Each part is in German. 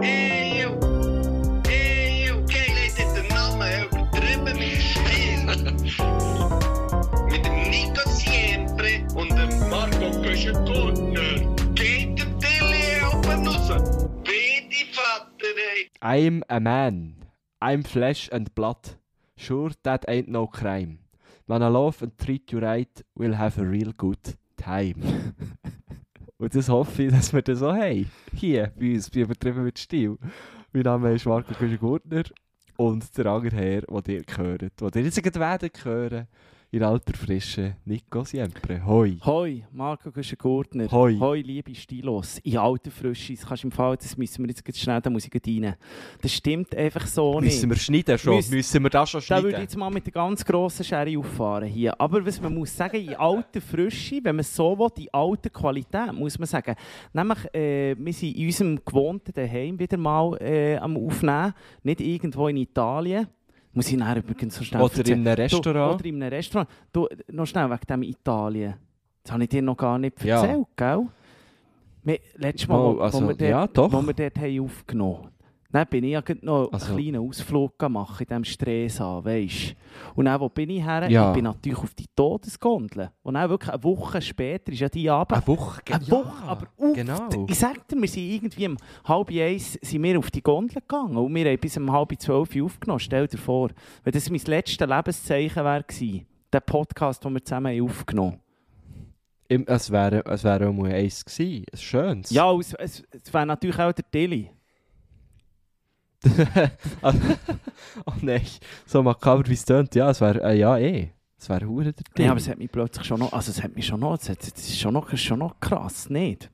Eeuw, eeuw, Keil heeft dit de namen übertrieben mit Stil. mit dem Nico Siempre und dem Marco Köschen-Gurtner. Geht der Tilly oben raus? Bitte, Vater, ey. I'm a man. I'm flesh and blood. Sure, that ain't no crime. When I love and treat you right, we'll have a real good time. Und das hoffe ich, dass wir das so haben. Hier, bei uns, bei Übertrieben mit Stil. Mein Name ist Marco Küschen-Gurtner und der andere Herr, den ihr hört, den ihr jetzt gerade hören, in alter Frische, Nico Siempre. Hoi. Hoi, Marco Güschen-Gurtner. Hoi. Hoi, liebe Stilos. In alter Frische. Das kannst du im Fall, das müssen wir jetzt schnell, da muss ich rein. Das stimmt einfach so Müssen wir nicht. schneiden schon? Müssen- Müssen wir das schon Da würde ich schneiden? jetzt mal mit der ganz grossen Schere auffahren hier. Aber was man muss sagen, in alter Frische, wenn man so will, in alter Qualität, muss man sagen. Nämlich, äh, wir sind in unserem gewohnten Daheim wieder mal äh, am Aufnehmen. Nicht irgendwo in Italien. Muss ich nachher übrigens so schnell Oder erzählen. in einem Restaurant? Du, oder in einem Restaurant. Du, noch schnell wegen dem Italien. Das habe ich dir noch gar nicht Ja. erzählt, gell? Wir, letztes Mal, also, wo, wir dort, ja, doch. wo wir dort haben aufgenommen dann bin ich ja noch Also- einen kleinen Ausflug gemacht in diesem Stresa, weisst Und dann, wo bin ich her? Ja. Ich bin natürlich auf die Todesgondel. Und dann wirklich eine Woche später ist ja die Abend. Eine Woche? Eine Woche, aber auf, genau. ich sag dir, wir sind irgendwie um halb eins sind wir auf die Gondel gegangen und wir haben bis um halb zwölf aufgenommen. Stell dir vor, wenn das mein letztes Lebenszeichen wäre gewesen, der Podcast, den wir zusammen haben aufgenommen Im, es wäre es wäre auch mal eins gewesen. Ein schönes. Ja, es, es, es wäre natürlich auch der Tilly. oh nein, so makaber wie es tönt. Ja, es wäre, äh, ja eh. Es wäre hure der Ding. Ja, aber es hat mich plötzlich schon noch, also es hat mich schon noch, es, hat, es ist schon noch, es ist schon noch krass, nicht?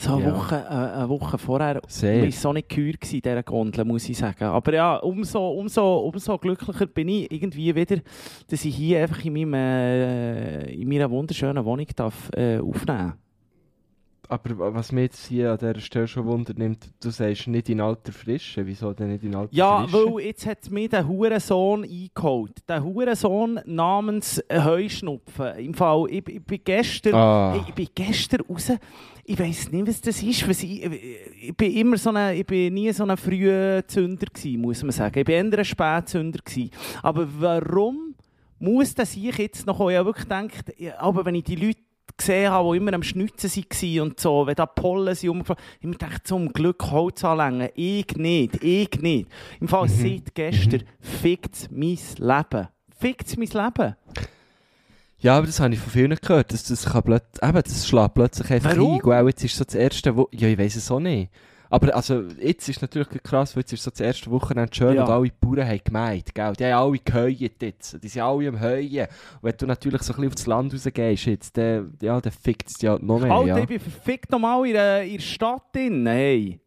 So eine, Ja. Woche, äh, eine Woche vorher Sehr. war so nicht geheuer in dieser Gondel, muss ich sagen. Aber ja, umso, umso, umso glücklicher bin ich irgendwie wieder, dass ich hier einfach in, meinem, äh, in meiner wunderschönen Wohnung darf, äh, aufnehmen Aber was mich jetzt hier an dieser Stelle schon wundert, nimmt, du sagst nicht in alter Frische. Wieso denn nicht in alter Ja, Frische? weil jetzt hat mir der Hurensohn eingeholt. Der Hurensohn namens Heuschnupfen. Im Fall, ich, ich bin gestern... Ah. Hey, ich bin gestern raus. Ich weiß nicht, was das ist. Was ich, ich, bin immer so eine, ich bin nie so ein früher Zünder gewesen, muss man sagen. Ich bin eher ein Spätzünder gewesen. Aber warum muss das ich jetzt noch? Ich habe wirklich gedacht, ja, aber wenn ich die Leute gesehen habe, die immer am Schnitzen waren und so, wenn da Pollen sind umgefallen, ich mir gedacht, zum Glück Holz anlängen. Ich nicht, ich nicht. Im Fall seit gestern fickt es mein Leben. Fickt es mein Leben. Ja, aber das habe ich von vielen gehört. dass das, kann plöt eben, das schlägt plötzlich einfach Warum? ein. Gell, jetzt ist so das erste Wo Ja, ich weiß es auch nicht. Aber also, jetzt ist natürlich krass, weil jetzt ist so das erste Wochenende schön Ja. und alle Bauern haben gemeint, gell? Die haben alle geheult jetzt. Die sind alle am Heuen. Und wenn du natürlich so ein bisschen aufs Land rausgehst jetzt, dann, ja, dann fickt es ja noch mehr, Alter, ja. ich bin verfickt nochmal in der Stadt drin. Hey.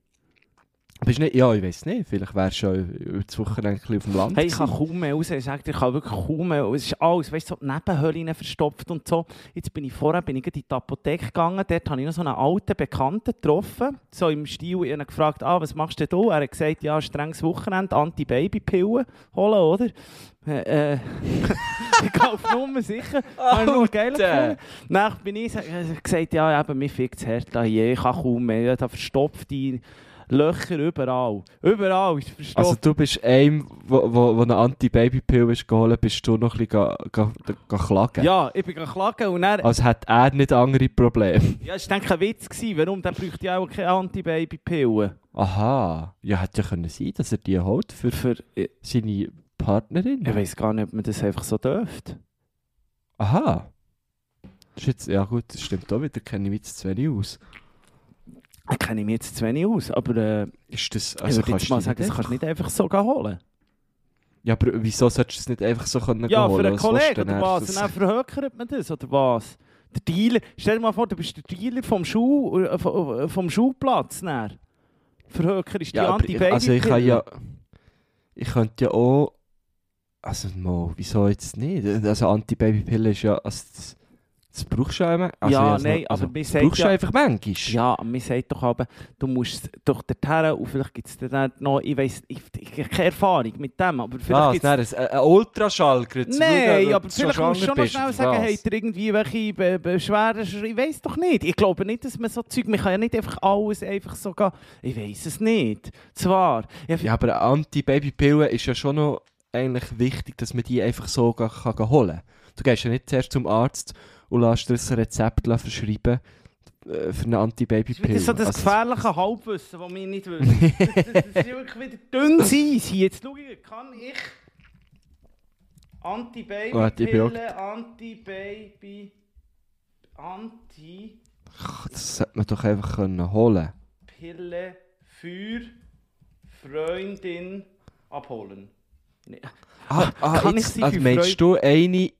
Bist nicht, ja, ich weiß nicht. Vielleicht wärst du schon über das Wochenende ein bisschen auf dem Land Hey, ich kann kaum mehr raus. Ich sage dir, ich kann wirklich kaum mehr. Es ist alles, weißt du, so die Nebenhöhlen verstopft und so. Jetzt bin ich vorher bin ich gerade in die Apotheke gegangen. Dort habe ich noch so einen alten Bekannten getroffen. So im Stil, ich habe ihn gefragt, ah, was machst du denn da? Er hat gesagt, ja, strenges Wochenende, Anti-Baby-Pillen holen, oder? Äh, äh, ich auf Nummer sicher. Habe ich nur geil gefunden. Dann bin ich gesagt, ja, eben, mir fickt das Herz da hier. Ich kann kaum mehr. Da verstopfte Löcher überall. Überall ist verstopft. Also du bist einem, wo, wo, wo eine Anti-Baby-Pill geholt, bist du noch ein bisschen klagen. Ja, ich bin geklagen und dann... Als hätte er nicht andere Probleme. Ja, das war ein Witz. Gewesen. Warum? Der bräuchte ja auch keine Anti-Baby-Pillen. Aha. Ja, hätte ja können sein, dass er die holt für Für, seine Partnerin. ich weiß gar nicht, ob man das einfach so dürfte. Aha. Das ist jetzt, ja gut, das stimmt auch wieder, kenne ich mich zu wenig aus. Da kenne ich mich jetzt zu wenig aus, aber äh, Ist das, ich also würde kannst du mal nicht sagen, das einfach- kannst du nicht einfach so holen. Ja, aber wieso solltest du es nicht einfach so können Ja, holen? für einen Was Kollegen oder was? Und dann verhökert man das, oder was? Der Dealer, stell dir mal vor, du bist der Dealer vom, Schuh, äh, vom, vom Schuhplatz. Dann. Verhöker ist die ja, ich, Anti-Baby-Pille. also ich kann ja... Ich könnte ja auch... Also, mo, wieso jetzt nicht? Also Anti-Baby-Pille ist ja... Also, das, Das brauchst du ja immer. Ja, ich nein, also, aber sagt brauchst du ja- einfach manchmal. Ja, man sagt doch aber, du musst doch dorthin und vielleicht gibt es dann noch, ich weiss, ich, ich, habe keine Erfahrung mit dem, aber vielleicht Was? gibt's Nein, ein, ein Ultraschall. Nein, aber vielleicht musst du schon noch schnell sagen, was? ihr irgendwie welche Be Beschwerden? Ich weiß doch nicht. Ich glaube nicht, dass man so Zeug, man kann ja nicht einfach alles einfach so gehen. Ich weiß es nicht. Zwar, ja, aber eine Anti-Baby-Pille ist ja schon noch eigentlich wichtig, dass man die einfach so kann gehen holen kann. Du gehst ja nicht zuerst zum Arzt und lässt dir ein Rezept verschreiben äh, für eine das Anti-Baby-Pille. ist wieder so das Also, gefährliche Halbwissen, das wir nicht wissen. das, das, das ist wirklich wieder dünn hier. Jetzt schau ich, kann ich ich Anti-Baby-Pille, Anti-Baby, Anti... Das sollte man doch einfach können holen Pille für Freundin abholen. Nee. Ah, ah Kann ich jetzt, sie also für meinst du eine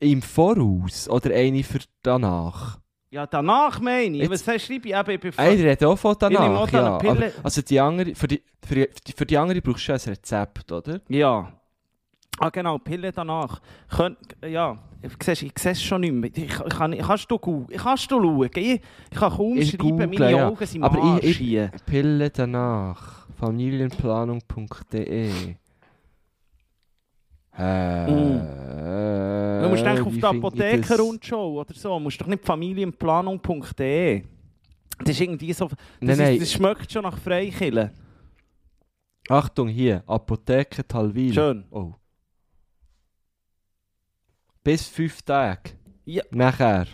im Voraus oder eine für danach? Ja, danach meine ich. Jetzt- Was schreibe ich eben, ich bin Ah, ich rede auch von danach, ja. Aber, also die andere, für, die, für, die, für die andere brauchst du ein Rezept, oder? Ja. Ah genau, Pille danach. Könnt, ja, ich sehe ich sehe es schon nicht mehr. Ich, ich kann, ich, kannst du, ich kannst du schauen? Ich, ich kann kaum Ich schreiben, google, meine ja. Augen sind Aber ich- Arsch ich- hier. Pille danach. Familienplanung.de äh, Mm. Du musst denken auf die finde ich Apotheker das? und schon oder so. Du musst doch nicht familienplanung.de. Das ist irgendwie so... Das, Nein, ist, nein. das schmeckt schon nach Freikillen. Achtung, hier. Apotheke Talwil. Schön. Oh. Bis fünf Tage. Ja. Nachher.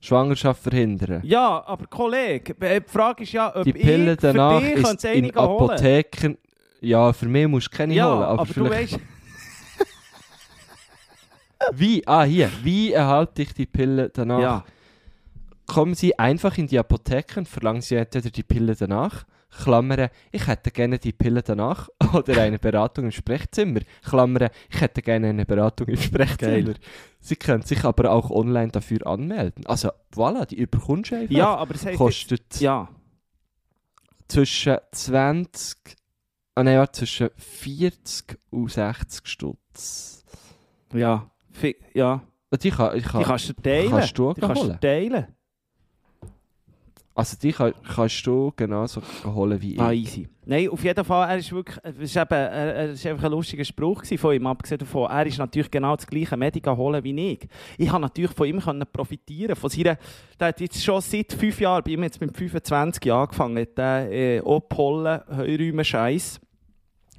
Schwangerschaft verhindern. Ja, aber Kollege, äh, die Frage ist ja, ob Die Pille ich danach für dich ist in einige holen. Apotheken... Ja, für mich musst du keine Ja, holen. Aber, aber, du weißt... Wie? Ah, hier. Wie erhalte ich die Pille danach? Ja. Kommen Sie einfach in die Apotheke und verlangen Sie entweder die Pille danach, Klammern, ich hätte gerne die Pille danach, oder eine Beratung im Sprechzimmer, Klammern, ich hätte gerne eine Beratung im Sprechzimmer. Sie können sich aber auch online dafür anmelden. Also, voilà, die überkommst einfach. Ja, aber es Kostet jetzt, Ja. zwischen 20, ah nein, zwischen 40 und 60 Stutz. Ja. Ja. Die, kann, ich kann, Die kannst du teilen. kannst du die kannst du holen. teilen. Also die kann, kannst du genauso holen wie ich. Ah, easy. Nein, auf jeden Fall, er ist wirklich, es ist eben, er, er ist einfach ein lustiger Spruch von ihm, abgesehen davon, er ist natürlich genau das gleiche Medika holen wie ich. Ich habe natürlich von ihm können profitieren, von seiner, der hat jetzt schon seit fünf Jahren, bei ihm jetzt mit 25 Jahren angefangen, hat der äh, auch Pollen, Heuräume, Scheiß.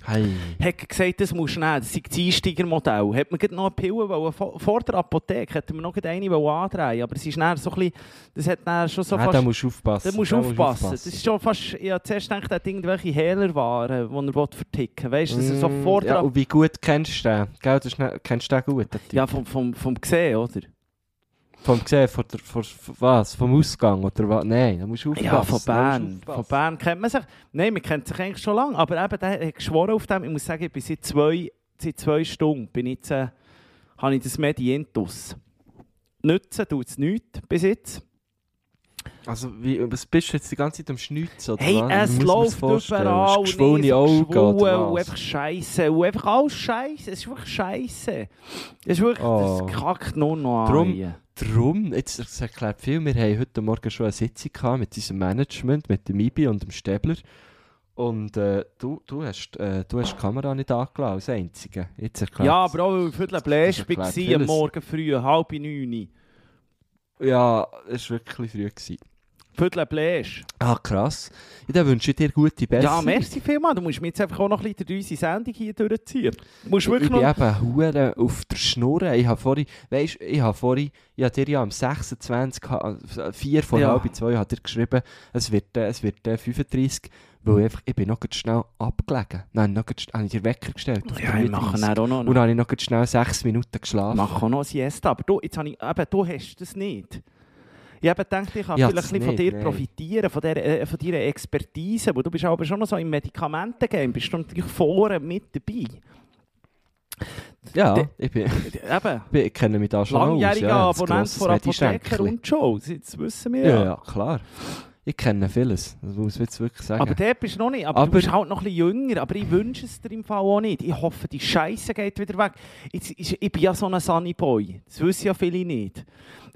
Hey. Hat gesagt, das musst du nehmen, das sei das Einsteigermodell. Hat man noch eine Pille wollen, vor, der Apotheke, hätte man noch eine andrehen aber es ist dann so ein bisschen, das hat dann schon so ah, fast... da musst du aufpassen. Da musst du Da aufpassen. Das ist schon fast. Ich habe zuerst gedacht, er hat irgendwelche Hehlerwaren, die er verticken will. Weißt du, dass er so Mm, vor der. ja, und wie gut kennst du den? Gell, das ist kennst du den gut? den? Ja, vom, vom, vom Gesehen, oder? Vom gesehen, von der, von, von was? Vom Ausgang oder was? Nein, da musst du aufpassen. Ja, von Bern. Von. Bern kennt man sich. Nein, man kennt sich eigentlich schon lange. Aber eben, der hat geschworen auf dem. Ich muss sagen, ich bin seit zwei, seit zwei Stunden bin ich jetzt, äh, habe ich das Medientus. Nützen tut es nichts bis jetzt. Also, wie, was bist du jetzt die ganze Zeit am Schnitzen? Oder Hey, was? Es läuft überall. Geschwollene Augen oder und was? einfach Scheiße. Und einfach alles Scheiße. Es ist wirklich Scheiße. Es ist wirklich, Oh. das kackt nur noch Drum- an. Darum, jetzt das erklärt viel, wir haben heute Morgen schon eine Sitzung gehabt mit unserem Management, mit dem Ibi und dem Stäbler. Und äh, du, du, hast, äh, du hast die Kamera nicht angelassen, als Einzige. Jetzt erklärt Ja, aber auch weil ich Viertel erklärt war, am. Morgen früh, halb neun. Ja, es war wirklich früh. Gewesen. Viertel Bläsch. Ah, krass. Ja, dann wünsche ich dir gute Besserung. Ja, merci vielmals. Du musst mir jetzt einfach auch noch ein bisschen durch unsere Sendung hier durchziehen. Du musst Ich wirklich bin noch... eben hure auf der Schnur. Ich habe vorhin, weißt, ich habe vorhin, ich habe dir ja am 26, ha- äh, vier vor Ja. halb zwei hat er geschrieben, es wird, äh, es wird äh, 35, weil ich, einfach, ich bin noch schnell abgelegen. Nein, noch grad, habe ich den Wecker gestellt. Ja, ich mache 33. dann auch noch... Und dann habe ich noch schnell sechs Minuten geschlafen. mache auch noch Siesta. Aber du, jetzt habe ich, eben, du hast das nicht. Ich habe gedacht, ich kann Ja, vielleicht ein bisschen von nicht, dir nein. profitieren, von, der, äh, von deiner Expertise. Wo du bist aber schon noch so im Medikamentengame, bist du natürlich vorne mit dabei. Ja, Der- ich, bin, Eben, ich, kenne mich da schon aus. langjähriger Ja, Abonnent von Apotheker und Show. Das wissen wir Ja, ja. ja, klar. Ich kenne vieles, das muss ich jetzt wirklich sagen. Aber der bist du noch nicht. Aber, Aber- du bist halt noch ein bisschen jünger. Aber ich wünsche es dir im Fall auch nicht. Ich hoffe, die Scheiße geht wieder weg. Jetzt, ich, ich bin ja so ein Sunny Boy. Das wissen ja viele nicht.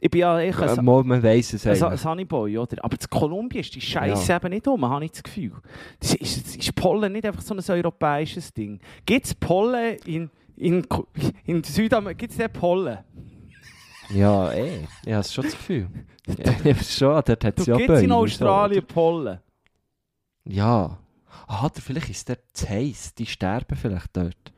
Ich bin ja echt ein, mal, man weiss es ein Sa- eigentlich. Sunny Boy, oder? Aber in Kolumbien ist die Scheiße Ja. eben nicht um, habe ich das Gefühl. Das ist, ist Pollen nicht einfach so ein europäisches Ding. Gibt es Pollen in, in, in Südamerika? Gibt es Pollen? Ja, eh. Ich habe schon das Gefühl. ja, ich weiß schon, dort hat es ja gibt es in Bäume, Australien Pollen? Ja. Ah, vielleicht ist der zu heiß. Die sterben vielleicht dort.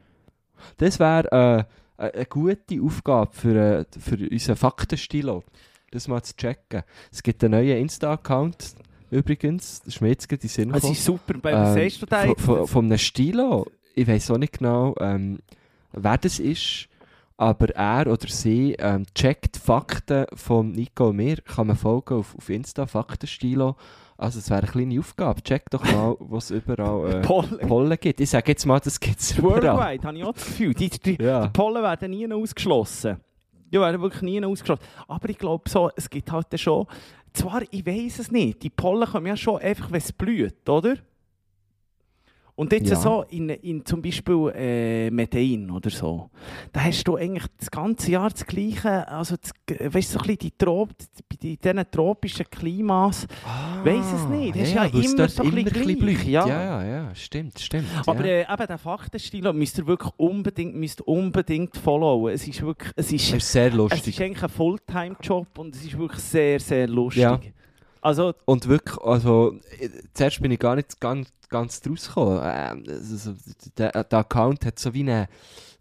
Das wäre äh, eine eine gute Aufgabe für, äh, für unseren Faktenstilo. Das mal zu checken. Es gibt einen neuen Insta-Account übrigens. Das ist mir jetzt gerade in den Sinn Es gekommen. ist super. Bei Ähm, siehst du von, jetzt? von, von einem Stilo, ich weiß auch nicht genau, ähm, wer das ist, aber er oder sie ähm, checkt Fakten von Nico und mir, kann man folgen auf, auf Insta, Faktenstilo. Also es wäre eine kleine Aufgabe, check doch mal, was überall äh, Pollen. Pollen gibt. Ich sage jetzt mal, das gibt es überall. Worldwide, habe ich auch das Gefühl. Die, die, Ja. die Pollen werden nie ausgeschlossen. Die werden wirklich nie ausgeschlossen. Aber ich glaube so, es gibt halt schon... Zwar, ich weiß es nicht, die Pollen kommen ja schon einfach, wenn es blüht, oder? Und jetzt Ja. so in, in zum Beispiel äh, Medellin oder so, da hast du eigentlich das ganze Jahr das Gleiche, also das, weißt du, so ein bisschen die Trop, bei diesen tropischen Klimas, Weiss es nicht, das ist ja weil es immer so ein bisschen bisschen gleich, ja. ja, ja, ja, stimmt, stimmt. Aber ja. äh, eben der Faktenstil müsst ihr wirklich unbedingt, müsst unbedingt followen. Es ist wirklich, es ist, es ist sehr es lustig. ist eigentlich ein Fulltime-Job und es ist wirklich sehr, sehr lustig. Also, Und wirklich, also, zuerst bin ich gar nicht ganz, ganz draus gekommen. Ähm, also, der, der Account hat so wie, eine,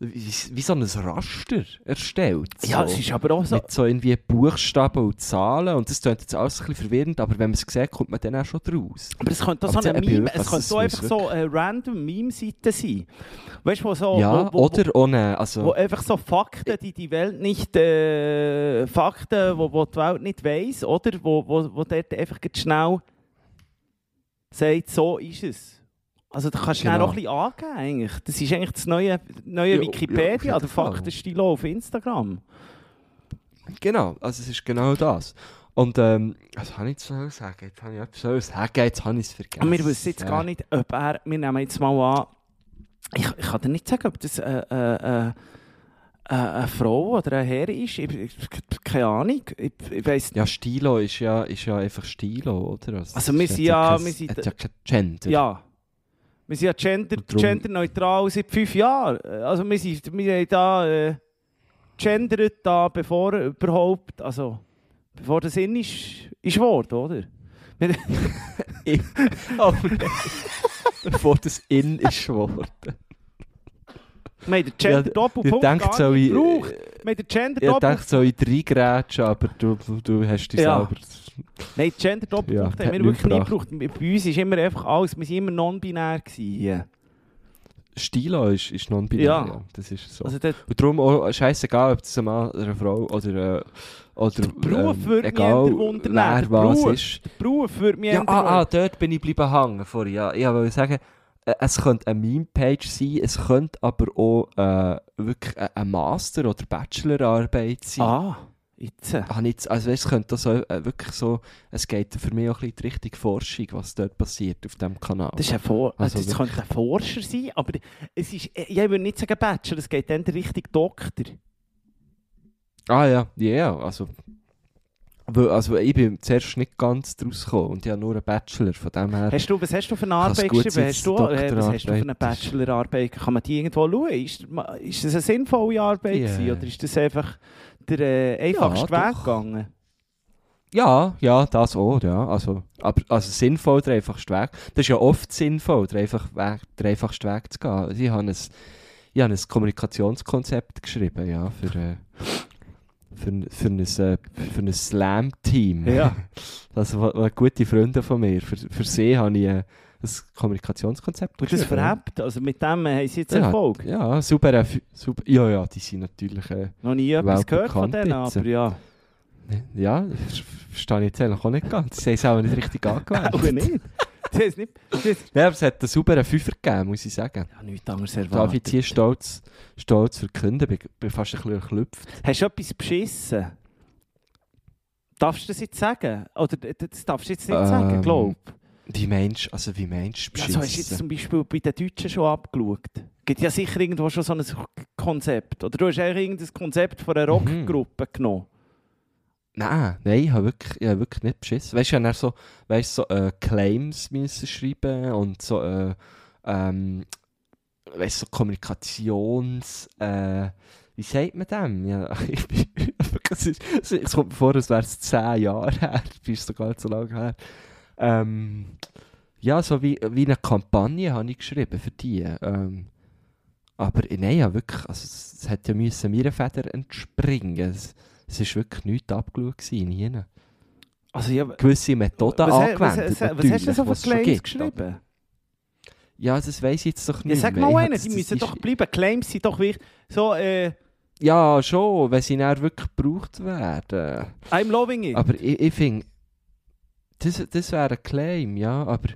wie, wie so ein Raster erstellt. ja, so. es ist aber auch so, Mit so irgendwie Buchstaben und Zahlen. Und das klingt jetzt alles ein bisschen verwirrend, aber wenn man es sieht, kommt man dann auch schon draus. aber es könnte so eine Meme, es könnte so einfach so eine random Meme-Seite sein. Weißt du, wo so, ja, wo, wo, oder ohne. Also, wo einfach so Fakten, die die Welt nicht, äh, Fakten, wo, wo die Welt nicht weiss, oder? Wo, wo, wo dort einfach ganz schnell sagt, so ist es. Also da kannst du Genau. noch ein bisschen angeben eigentlich. Das ist eigentlich das neue, neue Ja, Wikipedia, ja, der. Faktenstilo auf Instagram. Genau, also es ist genau das. Und ähm, was habe ich sollen sagen? Jetzt habe ich etwas sollen sagen, jetzt habe ich es vergessen. Und wir wissen jetzt gar nicht, ob er, wir nehmen jetzt mal an, ich, ich kann dir nicht sagen, ob das äh, äh, äh, äh, eine Frau oder ein Herr ist. Ich, ich, keine Ahnung. Ich, ich weiss Ja, Stilo ist ja, ist ja einfach Stilo, oder? Also es wir sind ja- kein- wir sind- hat ja kein Gender. Ja. Wir sind ja gender, genderneutral seit fünf Jahren. Also wir, sind, wir haben da äh, gendert da, bevor überhaupt, also bevor der Sinn ist, ist worden, oder? Oh. Bevor das in ist geworden. wir haben den Gender Ich Doppelpunkt denke, gar so nicht in, gebraucht. ich Wir haben den Gender denke Doppelpunkt, so in drei Grätschen, aber du, du, du hast dich Ja. selber... nein, Gender Doppelpunkt Ja, haben wir wirklich nie nichts gebraucht. Bei uns ist immer einfach alles, wir sind immer non-binär. Stilo ist, ist non-binär, Ja. ja. Das ist so. Also der Und darum auch scheißegal, ob das ein Mann oder eine Frau oder... Äh, oder Beruf würde mich egal, eher wundern, wer der was ist. Beruf würde mich Ja, ah, ah, dort bin ich bleiben hängen vorhin. Ja, ich wollte sagen, äh, es könnte eine Meme-Page sein, es könnte aber auch äh, wirklich eine Master- oder Bachelorarbeit sein. Ah, jetzt. Ah, nicht, also weißt, es könnte so, äh, wirklich so, es geht für mich auch ein bisschen die Richtung Forschung, was dort passiert auf diesem Kanal. Das, ist ein For Also also das könnte ein Forscher sein, aber es ist, äh, ich würde nicht sagen Bachelor, es geht dann Richtung Doktor. ah ja, ja, yeah, also... Also ich bin zuerst nicht ganz draus gekommen und ich habe nur einen Bachelor, von dem her... Hast du, was hast du für eine Arbeit geschrieben? Hast du, äh, was hast du für eine? Bachelorarbeit? Kann man die irgendwo schauen? Ist, ist das eine sinnvolle Arbeit gewesen, oder ist das einfach der äh, einfachste Ja, Weg doch. gegangen? Ja, ja, das auch, ja. Also, aber also sinnvoll der einfachste Weg. Das ist ja oft sinnvoll, der, einfach Weg, der einfachste Weg zu gehen. Ich habe ein, ich habe ein Kommunikationskonzept geschrieben, ja, für, äh, für, ein- für, ein, äh, für ein Slam-Team. Ja. Also gute Freunde von mir. Für, für sie habe ich äh, ein Kommunikationskonzept Und das verhebt, also mit dem haben sie jetzt Ja, Erfolg. Ja, super, äh, super. Ja, ja, die sind natürlich... Äh, Noch nie etwas gehört von denen, jetzt. aber ja. ja, das verstehe ich jetzt eigentlich auch nicht ganz. Sie haben es auch nicht richtig angewendet. Auch nicht. Sie nicht. Ja, aber es hat einen sauberen Fünfer gegeben, muss ich sagen. ja, nichts anderes Darf ich erwartet. hier stolz, stolz verkünden? Ich bin fast ein bisschen erklüpft. Hast du etwas beschissen? Darfst du das jetzt sagen? Oder das darfst du jetzt nicht Ähm, sagen, glaub. Wie meinst du, also wie meinst du Ja, so hast du jetzt zum Beispiel bei den Deutschen schon abgeschaut. Gibt ja sicher irgendwo schon so ein Konzept. Oder du hast eigentlich irgendein Konzept von einer Mhm. Rockgruppe genommen. Nein, nein, ich habe wirklich, ich wirklich nicht beschissen. Weißt du, ich habe so, weißt, so äh, Claims müssen schreiben und so, äh, ähm, weißt, so Kommunikations... Äh, wie sagt man dem? Ja, ich bin, es, ist, es kommt mir vor, als wäre es zehn Jahre her. Das ist sogar nicht so lange her. Ähm, ja, so wie, wie eine Kampagne habe ich geschrieben für die. Ähm, aber nein, ja, wirklich, also, es, hätte ja müssen meiner Feder entspringen. Es, es ist wirklich nichts abgeschaut gewesen, nie. Also, ja, Gewisse Methoden was, was, angewendet, was, was hast du so für was Claims geschrieben? Ja, das weiss ich jetzt doch Ja, nicht sag mehr. Ich mal einen, die müssen doch bleiben. Claims sind doch wichtig. So, äh, Ja, schon, wenn sie dann wirklich gebraucht werden. I'm loving it. Aber ich, ich finde, das, das wäre ein Claim, ja, aber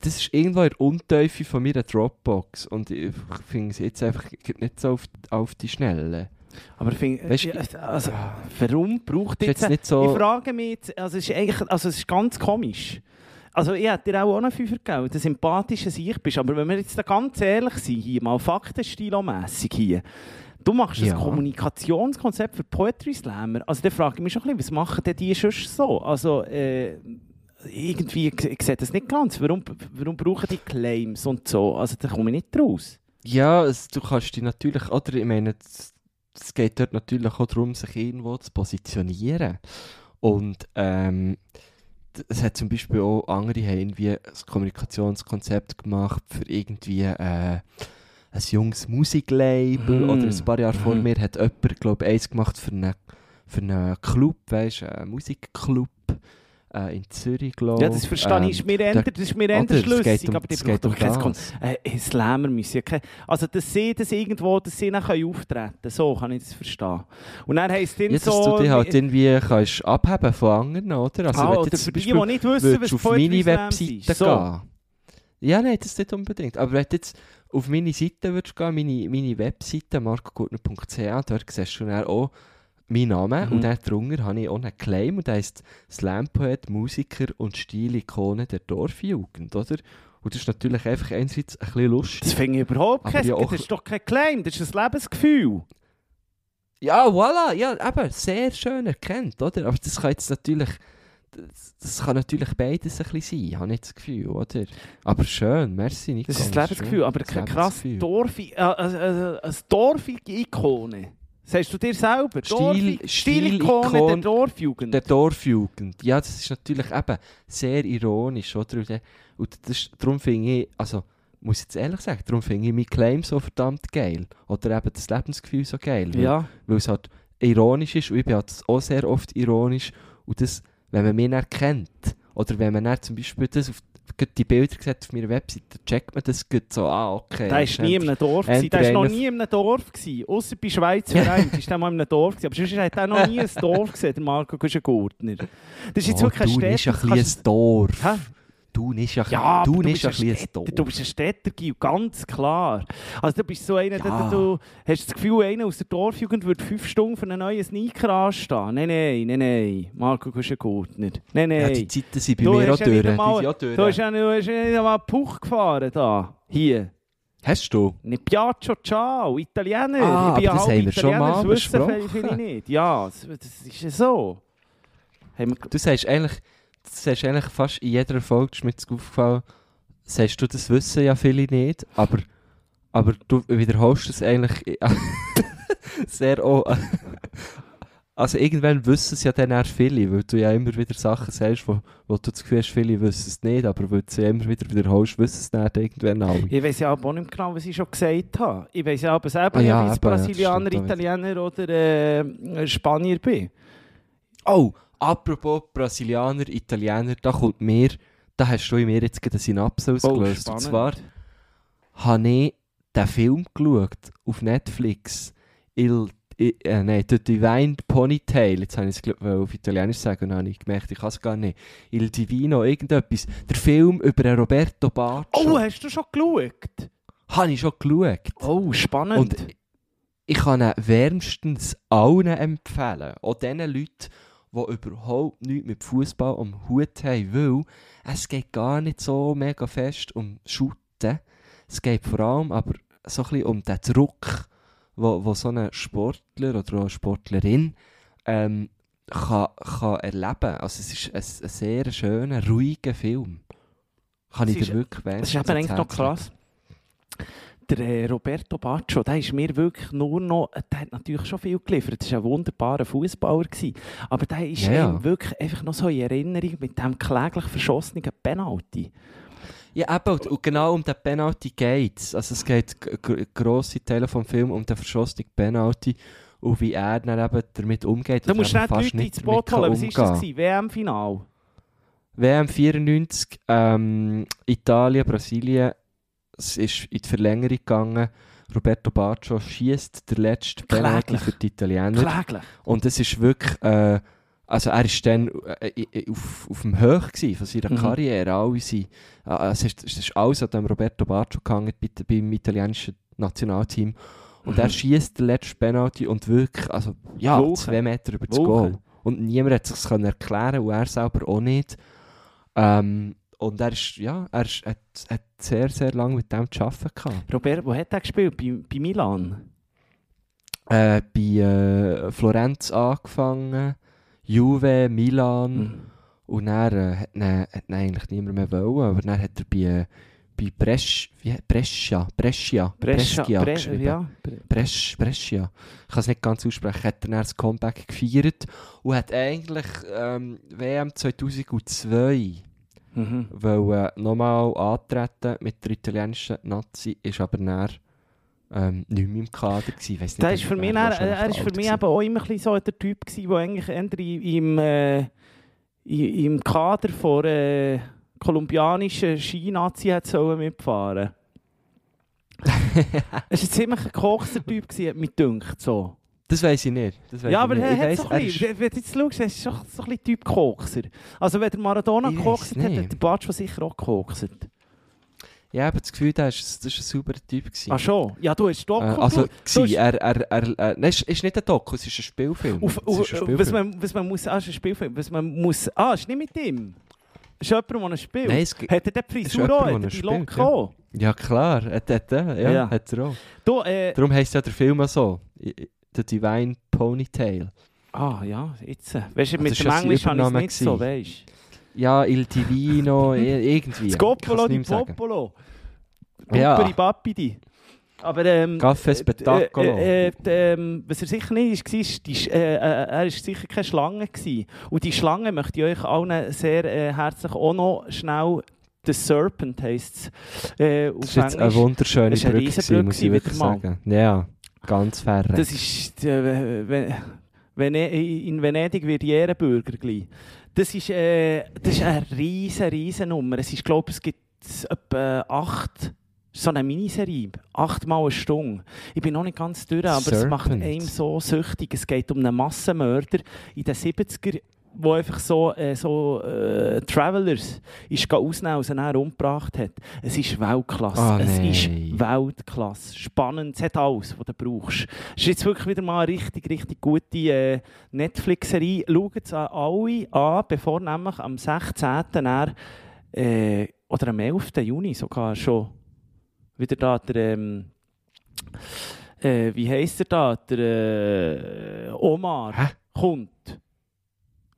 das ist irgendwo in der Untiefe von meiner Dropbox und ich finde es jetzt einfach nicht so auf, auf die Schnelle. Aber ich finde, Weißt- ja, also, warum braucht jetzt... jetzt nicht Ich so... frage mich jetzt, also es ist eigentlich, also es ist ganz komisch. Also ich hätte dir auch einen Fünfer gegeben, der sympathische Sicht bist, aber wenn wir jetzt da ganz ehrlich sind, hier mal faktenstilomässig hier, du machst Ja. ein Kommunikationskonzept für Poetry Slammer, also dann frage ich mich schon ein bisschen, was machen denn die sonst so? Also äh, irgendwie, sehe das nicht ganz, warum, warum brauchen die Claims und so, also da komme ich nicht raus. Ja, es, du kannst dich natürlich, oder ich meine, es, geht dort natürlich auch darum, sich irgendwo zu positionieren. Und ähm, es hat zum Beispiel auch andere haben irgendwie ein Kommunikationskonzept gemacht für irgendwie äh, ein junges Musiklabel. Mhm. Oder ein paar Jahre vor Mhm. mir hat jemand, glaube ich, eins gemacht für einen, für einen Club, weißt du, einen Musikclub äh, in Zürich, glaube Ja, das verstehe ich, ist mir eher, das ist mir schlüssig, um- aber die braucht geht um doch kein. Kon äh, Slammer müssen ja kein... Also, dass sie das irgendwo, dass sie dann können auftreten so kann ich das verstehen. Und dann heisst es Ja, dass so... du dich halt irgendwie kannst abheben von anderen, oder? Also, ah, wenn du oder für die, die nicht wissen, was auf Poetry meine Webseite. So. gehen. Ja, nein, das nicht unbedingt. Aber wenn du jetzt auf meine Seite würdest gehen, meine, meine Webseite markogurtner.ch, dort siehst du dann auch meinen Namen Mhm. und dann drunter habe ich auch einen Claim und der heisst Slam-Poet, Musiker und Stilikone der Dorfjugend, oder? Und das ist natürlich einfach einerseits ein bisschen lustig. Das finde ich überhaupt kein... ja auch- Das ist doch kein Claim, das ist ein Lebensgefühl. Ja, voilà, ja, eben, sehr schön erkannt, oder? Aber das kann jetzt natürlich, das, das kann natürlich beides ein bisschen sein, habe ich das Gefühl, oder? Aber schön, merci, Nico. Das ist ein Lebensgefühl, aber Das krass. Dorfi... Äh, äh, äh, eine dorfige Ikone. Sagst du dir selber? Stil- Dorfi- Stilikone der Stilikon- Dorfjugend. Der Dorfjugend, ja, das ist natürlich eben sehr ironisch, oder? Und, das, darum finde ich, also, muss ich jetzt ehrlich sagen, darum finde ich mein Claim so verdammt geil. Oder eben das Lebensgefühl so geil. weil- ja. weil es halt ironisch ist und ich bin halt auch sehr oft ironisch und das, wenn man mich dann kennt oder wenn man dann zum Beispiel das auf die Bilder sieht auf meiner Webseite, checkt man das gut so, ah okay. Der war nie in einem Dorf. gewesen. Der war noch nie in einem Dorf. gewesen. Ausser bei Schweizer Verein. ist der mal in einem Dorf. gewesen. Aber sonst hat er noch nie ein Dorf gesehen, der Marco Guschen-Gurtner. Das ist jetzt oh, wirklich ein ein das bisschen ein Dorf. Du bist ja, Ja, du du bist bist ja ein ein ein Städter, du bist ein Städter, Gil, ganz klar. Also du bist so einer, der, Ja. du hast das Gefühl, einer aus der Dorfjugend würde fünf Stunden für einen neuen Sneaker anstehen. Nein, nein, nein, nein. Marco Guschen-Gurtner. Nein, Ja, nein. die Zeiten sind bei Du mir auch ja nicht durch. du ja nicht, du hast ja nicht einmal Puch gefahren da. Hier. Hast du? Ne Piaccio Ciao, Italiener. Ah, ich bin ja aber das halb haben wir schon mal besprochen. nicht. Ja, das, das ist ja so. Du sagst eigentlich, du sagst eigentlich fast in jeder Folge, ist mir jetzt aufgefallen, sagst du, das wissen ja viele nicht, aber, aber du wiederholst es eigentlich sehr auch. Also irgendwann wissen es ja dann auch viele, weil du ja immer wieder Sachen sagst, wo, wo du das Gefühl hast, viele wissen es nicht, aber weil du sie immer wieder wiederholst, wissen es dann irgendwann alle. ich weiß ja auch nicht genau, was ich schon gesagt habe. Ich weiß ja aber selber Ah ja, nicht, ob ich ja, Brasilianer, auch Italiener oder äh, Spanier bin. Oh, apropos Brasilianer, Italiener, da kommt mir, da hast du in mir jetzt eine Synapse ausgelöst. Und zwar habe ich den Film geschaut auf Netflix. Il, I, äh, nein, The Divine Ponytail. Jetzt habe ich es glaub, wollte auf Italienisch sagen und habe ich gemerkt, ich kann es gar nicht. Il Divino, irgendetwas. Der Film über Roberto Baccio. Oh, hast du schon geschaut? Habe ich schon geschaut. Oh, spannend. Und ich kann ihn wärmstens allen empfehlen. Auch den Leuten, die überhaupt nichts mit Fußball am Hut haben, weil es geht gar nicht so mega fest um Shooten. Es geht vor allem aber so ein bisschen um den Druck, wo, wo so ein Sportler oder eine Sportlerin ähm, kann, kann erleben. Also es ist ein, ein sehr schöner, ruhiger Film. Kann Das ich dir wirklich Das ist eben eigentlich noch krass. Der äh, Roberto Baccio, der ist mir wirklich nur noch, der hat natürlich schon viel geliefert, das war ein wunderbarer Fußballer, aber der ist Ja, ja. wirklich einfach noch so in Erinnerung mit dem kläglich verschossenen Penalty. Ja, eben, und- genau um den Penalty geht es. Also es geht grosse Teile vom Film um den verschossenen Penalty und wie er dann eben damit umgeht. Da musst du nicht Leute ins Boot holen, was war das? WM-Final? WM 94, ähm, Italien, Brasilien, es ist in die Verlängerung gegangen. Roberto Baccio schießt der letzte Penalty für die Italiener. Kläglich. Und es ist wirklich, äh, also er ist dann äh, äh, auf, auf dem Höch von seiner Mhm. Karriere. Alle sind, äh, es, ist, es ist alles an dem Roberto Baccio gehangen bei, beim italienischen Nationalteam. Und Mhm. er schießt den letzten Penalty und wirklich, also ja, Wolken. zwei Meter über das Wolken. Goal. Und niemand hat sich können erklären und er selber auch nicht. Ähm, und er ist, ja, er ist, hat, hat sehr, sehr lange mit dem zu arbeiten gehabt. Robert, wo hat er gespielt? Bei, bei Milan? Äh, bei äh, Florenz angefangen, Juve, Milan. Mhm. Und dann äh, hat, ihn, hat ihn eigentlich niemand mehr wollen, aber dann hat er bei, äh, bei Brescia, Brescia, Brescia, Brescia, ja. Brescia, Brescia. Ich kann es nicht ganz aussprechen. Hat er dann das Comeback gefeiert und hat eigentlich ähm, WM 2002 mhm. wollen, äh, nochmal antreten mit der italienischen Nazi, ist aber dann ähm, nicht mehr im Kader gewesen. Weiss nicht, ist für mich, er, er ist für mich eben auch immer ein so der Typ gewesen, der eigentlich im, äh, im Kader von äh, kolumbianischen Skinazi hat sollen mitfahren. Es war ein ziemlich gekochter Typ, gewesen, hat mich gedacht, so. Das weiß ich nicht. Das weiss Ja, ich aber nicht. er Ich hat so ein bisschen, wenn du jetzt schaust, er ist schon so ein bisschen Typ Kokser. Also wenn der Maradona Ich gekokst hat, hat der Baccio sicher auch gekokst. Ich habe das Gefühl, das ist, das ist ein super Typ. Gewesen. Ah schon? Ja, du hast Doku Äh, also. Du hast- er, er, er, er, nein, es ist nicht ein Doku, es ist ein Spielfilm. Auf, es auf, ist ein was, Spielfilm. man, was man muss, ah, ist ein Spielfilm, was man muss, ah, ist nicht mit ihm. Ist jemand, der ihn spielt. Nein, es Hat er ist Frisur auch? der Hat er die Locke ja. auch? Ja, klar, hat, hat, er, ja, Ja. hat er auch. Du, äh, Darum heisst ja der Film auch so: I- I- The Divine Ponytail. ah ja, jetzt. äh, Weißt du, Das mit dem Englisch habe ich es nicht so, weißt du. Ja, Il Divino, i- irgendwie. Scopolo di. Popolo. Ja. Pupperi Pappidi. Aber ähm, Café Spettacolo. Äh, äh, äh, ähm, was er sicher nicht war, ist, die, äh, äh, er war sicher keine Schlange. Gewesen. Und die Schlange möchte ich euch allen sehr äh, herzlich auch noch schnell The Serpent heisst es. Äh, Das ist jetzt eine wunderschöne Brücke, gewesen, muss ich wirklich sagen. Ja, ganz fair. Das ist, äh, wenn in Venedig wird jeder Bürger gleich. Das ist, äh, das ist eine riesen, riesen Nummer. Es ist, glaube es gibt etwa acht, so eine Miniserie, achtmal eine Stunde. Ich bin noch nicht ganz durch, aber es macht Serpent. einem so süchtig. Es geht um einen Massenmörder in den 70er wo einfach so, äh, so äh, Travelers ist ausnehmen und dann umgebracht hat. Es ist Weltklasse. Ah, es ist. Weltklasse. Spannend. Es hat alles, was du brauchst. Es ist jetzt wirklich wieder mal eine richtig, richtig gute äh, Netflix-Serie. Schaut es an alle an, bevor nämlich am 16. Dann, äh, oder am 11. Juni sogar schon wieder da der, ähm, äh, wie heisst er da, der äh, Omar Hä? kommt.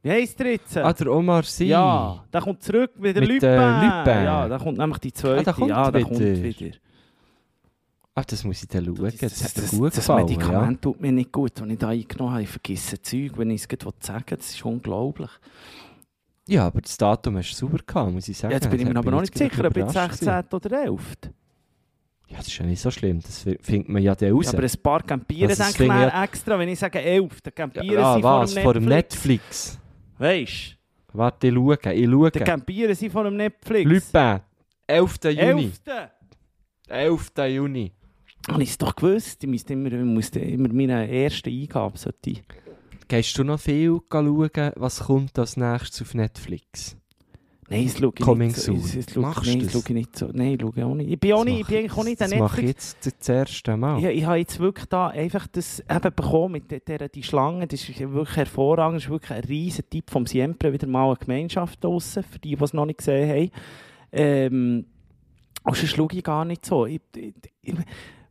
Wie heisst er jetzt? Ah, der Omar Sy. Ja, der kommt zurück mit der Lupin. äh. Ja, da kommt nämlich die zweite. Ah, der kommt ja, der kommt wieder. Ah, das muss ich dann schauen. Das, Das, das, gut das gefallen. Medikament tut mir nicht gut, das ich da eingenommen habe. Ich vergesse Zeug, wenn ich es gerade sagen. Das ist unglaublich. Ja. ja, aber das Datum hast du sauber gehabt, muss ich sagen. Ja, jetzt bin ich mir aber noch nicht sicher, ob jetzt überrascht 16. oder 11. Ja, das ist ja nicht so schlimm. Das fi- findet man ja dann raus. Ja, aber ein paar campieren ich ich dann extra, wenn ich sage 11. Dann campieren ja, sie was? vor Vor dem dem Netflix. Netflix. Weißt Warte, ich schaue. Ich du? schaue. Dann campieren sie vor dem Netflix. Lupin. 11. Juni. 11. 11. Juni. Habe ich es doch gewusst. Ich musste immer, musste immer meine erste Eingabe sollte Gehst du noch viel schauen, was kommt als nächstes auf Netflix? Nein, das schaue ich Coming nicht so. soon. Das, das schaue, Machst nein, das schaue ich nicht so. Nein, ich schaue auch nicht. Ich bin, auch nicht, ich bin eigentlich auch nicht der Das mache ich Netflix. jetzt das erste Mal. Ich, ich habe jetzt wirklich da einfach das eben bekommen mit der, der, die Schlange. Das ist wirklich hervorragend. Das ist wirklich ein riesen Tipp vom Siempre. Wieder mal eine Gemeinschaft draussen, für die, die es noch nicht gesehen haben. Ähm, und sonst schaue ich gar nicht so. Ich, ich, ich,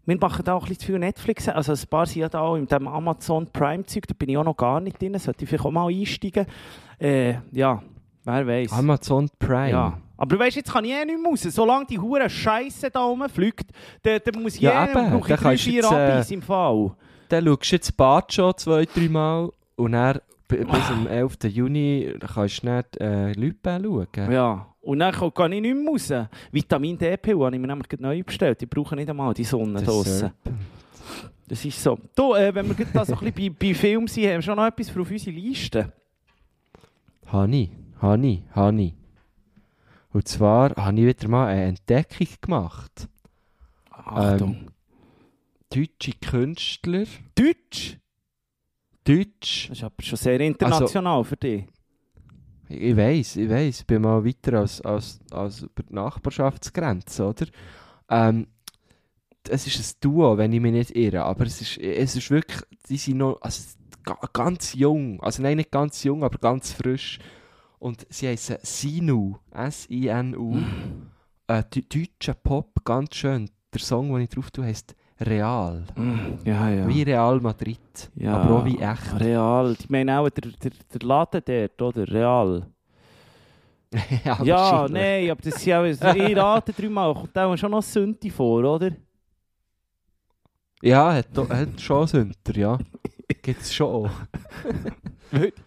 wir machen da auch ein bisschen zu viel Netflix. Also ein paar sind ja da auch in dem Amazon Prime-Zeug. Da bin ich auch noch gar nicht drin. Sollte ich vielleicht auch mal einsteigen. Äh, ja, wer weiß. Amazon Prime. Ja. Aber weißt, jetzt kann ich eh nicht mehr raus. Solange die hure Scheiße da rumfliegt, dann, dann muss ich Ja, eh, eben. brauche ich drei, vier äh, Abis im Fall. Dann schaust du jetzt Bad schon zwei, drei Mal und dann bis am 11. Juni kannst du nicht äh, Leute schauen. Ja. Und dann kann ich nicht mehr raus. Vitamin D-Pill habe ich mir nämlich neu bestellt. Ich brauche nicht einmal die Sonne Das draussen. Das ist so. Du, äh, wenn wir da so ein bisschen bei, bei Film sind, haben wir schon noch etwas für auf unsere Liste. Hani, Hani, Hani. Und zwar habe ich wieder mal eine Entdeckung gemacht. Achtung. Deutsche Künstler, Deutsch? Deutsch, Das ist aber schon sehr international für dich. ich weiß, ich weiß, ich bin mal weiter als, als, als über die Nachbarschaftsgrenze, oder? Ähm, es ist ein Duo, wenn ich mich nicht irre, aber es ist, es ist wirklich, die sind noch also, ga- ganz jung, also nein, nicht ganz jung, aber ganz frisch. Und sie heißen Sinu, S-I-N-U. äh, deu- deutscher Pop, ganz schön. Der Song, den ich drauf tue, heisst Real. Mm, Ja, ja. Wie Real Madrid. ja. Aber auch wie echt. Real. Ich meine auch der, der, der Laden dort, oder? Real. ja, Ja, nein, aber das ist ja, ich rate dreimal, kommt auch schon noch Sünde vor, oder? Ja, hat, hat schon Sünder, ja. Gibt es schon auch.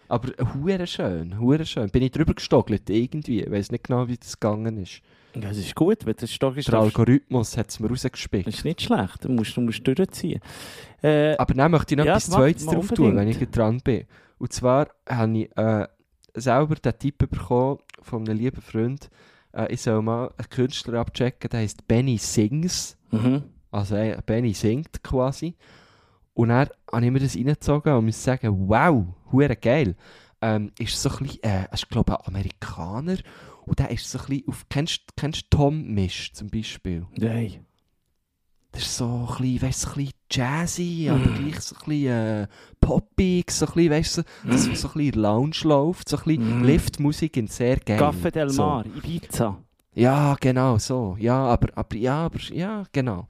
Aber hure schön, hure schön. Bin ich drüber gestockelt, irgendwie. Ich weiß nicht genau, wie das gegangen ist. Ja, das ist gut, wenn das Stock ist, Der Algorithmus hat es mir das rausgespickt. ist nicht schlecht, du musst, du musst durchziehen. Äh, Aber dann möchte ich noch Ja, etwas Zweites drauf tun, wenn ich dran bin. Und zwar habe ich äh, selber den Tipp bekommen von einem lieben Freund, äh, ich soll mal einen Künstler abchecken, der heißt Benny Sings. mhm. Also äh, Benny singt quasi. Und dann habe ich mir das reingezogen und muss sagen, wow, hure geil. Ähm, ist so ein bisschen, äh, ist glaube ich ein Amerikaner und der ist so ein bisschen auf, kennst kennst du Tom Misch zum Beispiel? Nein. Das ist so ein bisschen, weißt, so ein bisschen jazzy, aber Mm. gleich so ein bisschen äh, poppig, so ein bisschen, weißt du, so, dass so ein bisschen Lounge läuft, so ein bisschen Mm. Liftmusik in sehr geil. Café del So. Mar, Ibiza. Ja, genau, so. Ja, aber, aber ja, aber, ja, genau.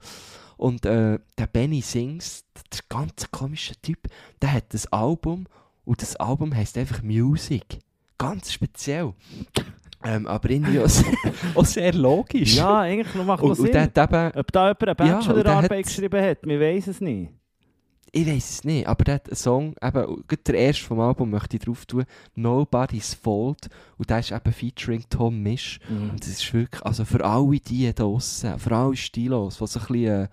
Und äh, der Benny Sings, der ganz komische Typ, der hat das Album und das Album heißt einfach Music. Ganz speziell. ähm, aber irgendwie auch sehr, auch sehr logisch. Ja, eigentlich macht und, und Sinn. der hat eben, Ob da jemand eine Ja, und der Bachelorarbeit hat- geschrieben hat, wir weiß es nicht. ich weiß es nicht, aber der Song, eben, der erste vom Album möchte ich drauf tun, Nobody's Fault. Und der ist eben featuring Tom Misch. Und das ist wirklich, also für alle die da draussen, für alle Stilos, die so ein bisschen, äh,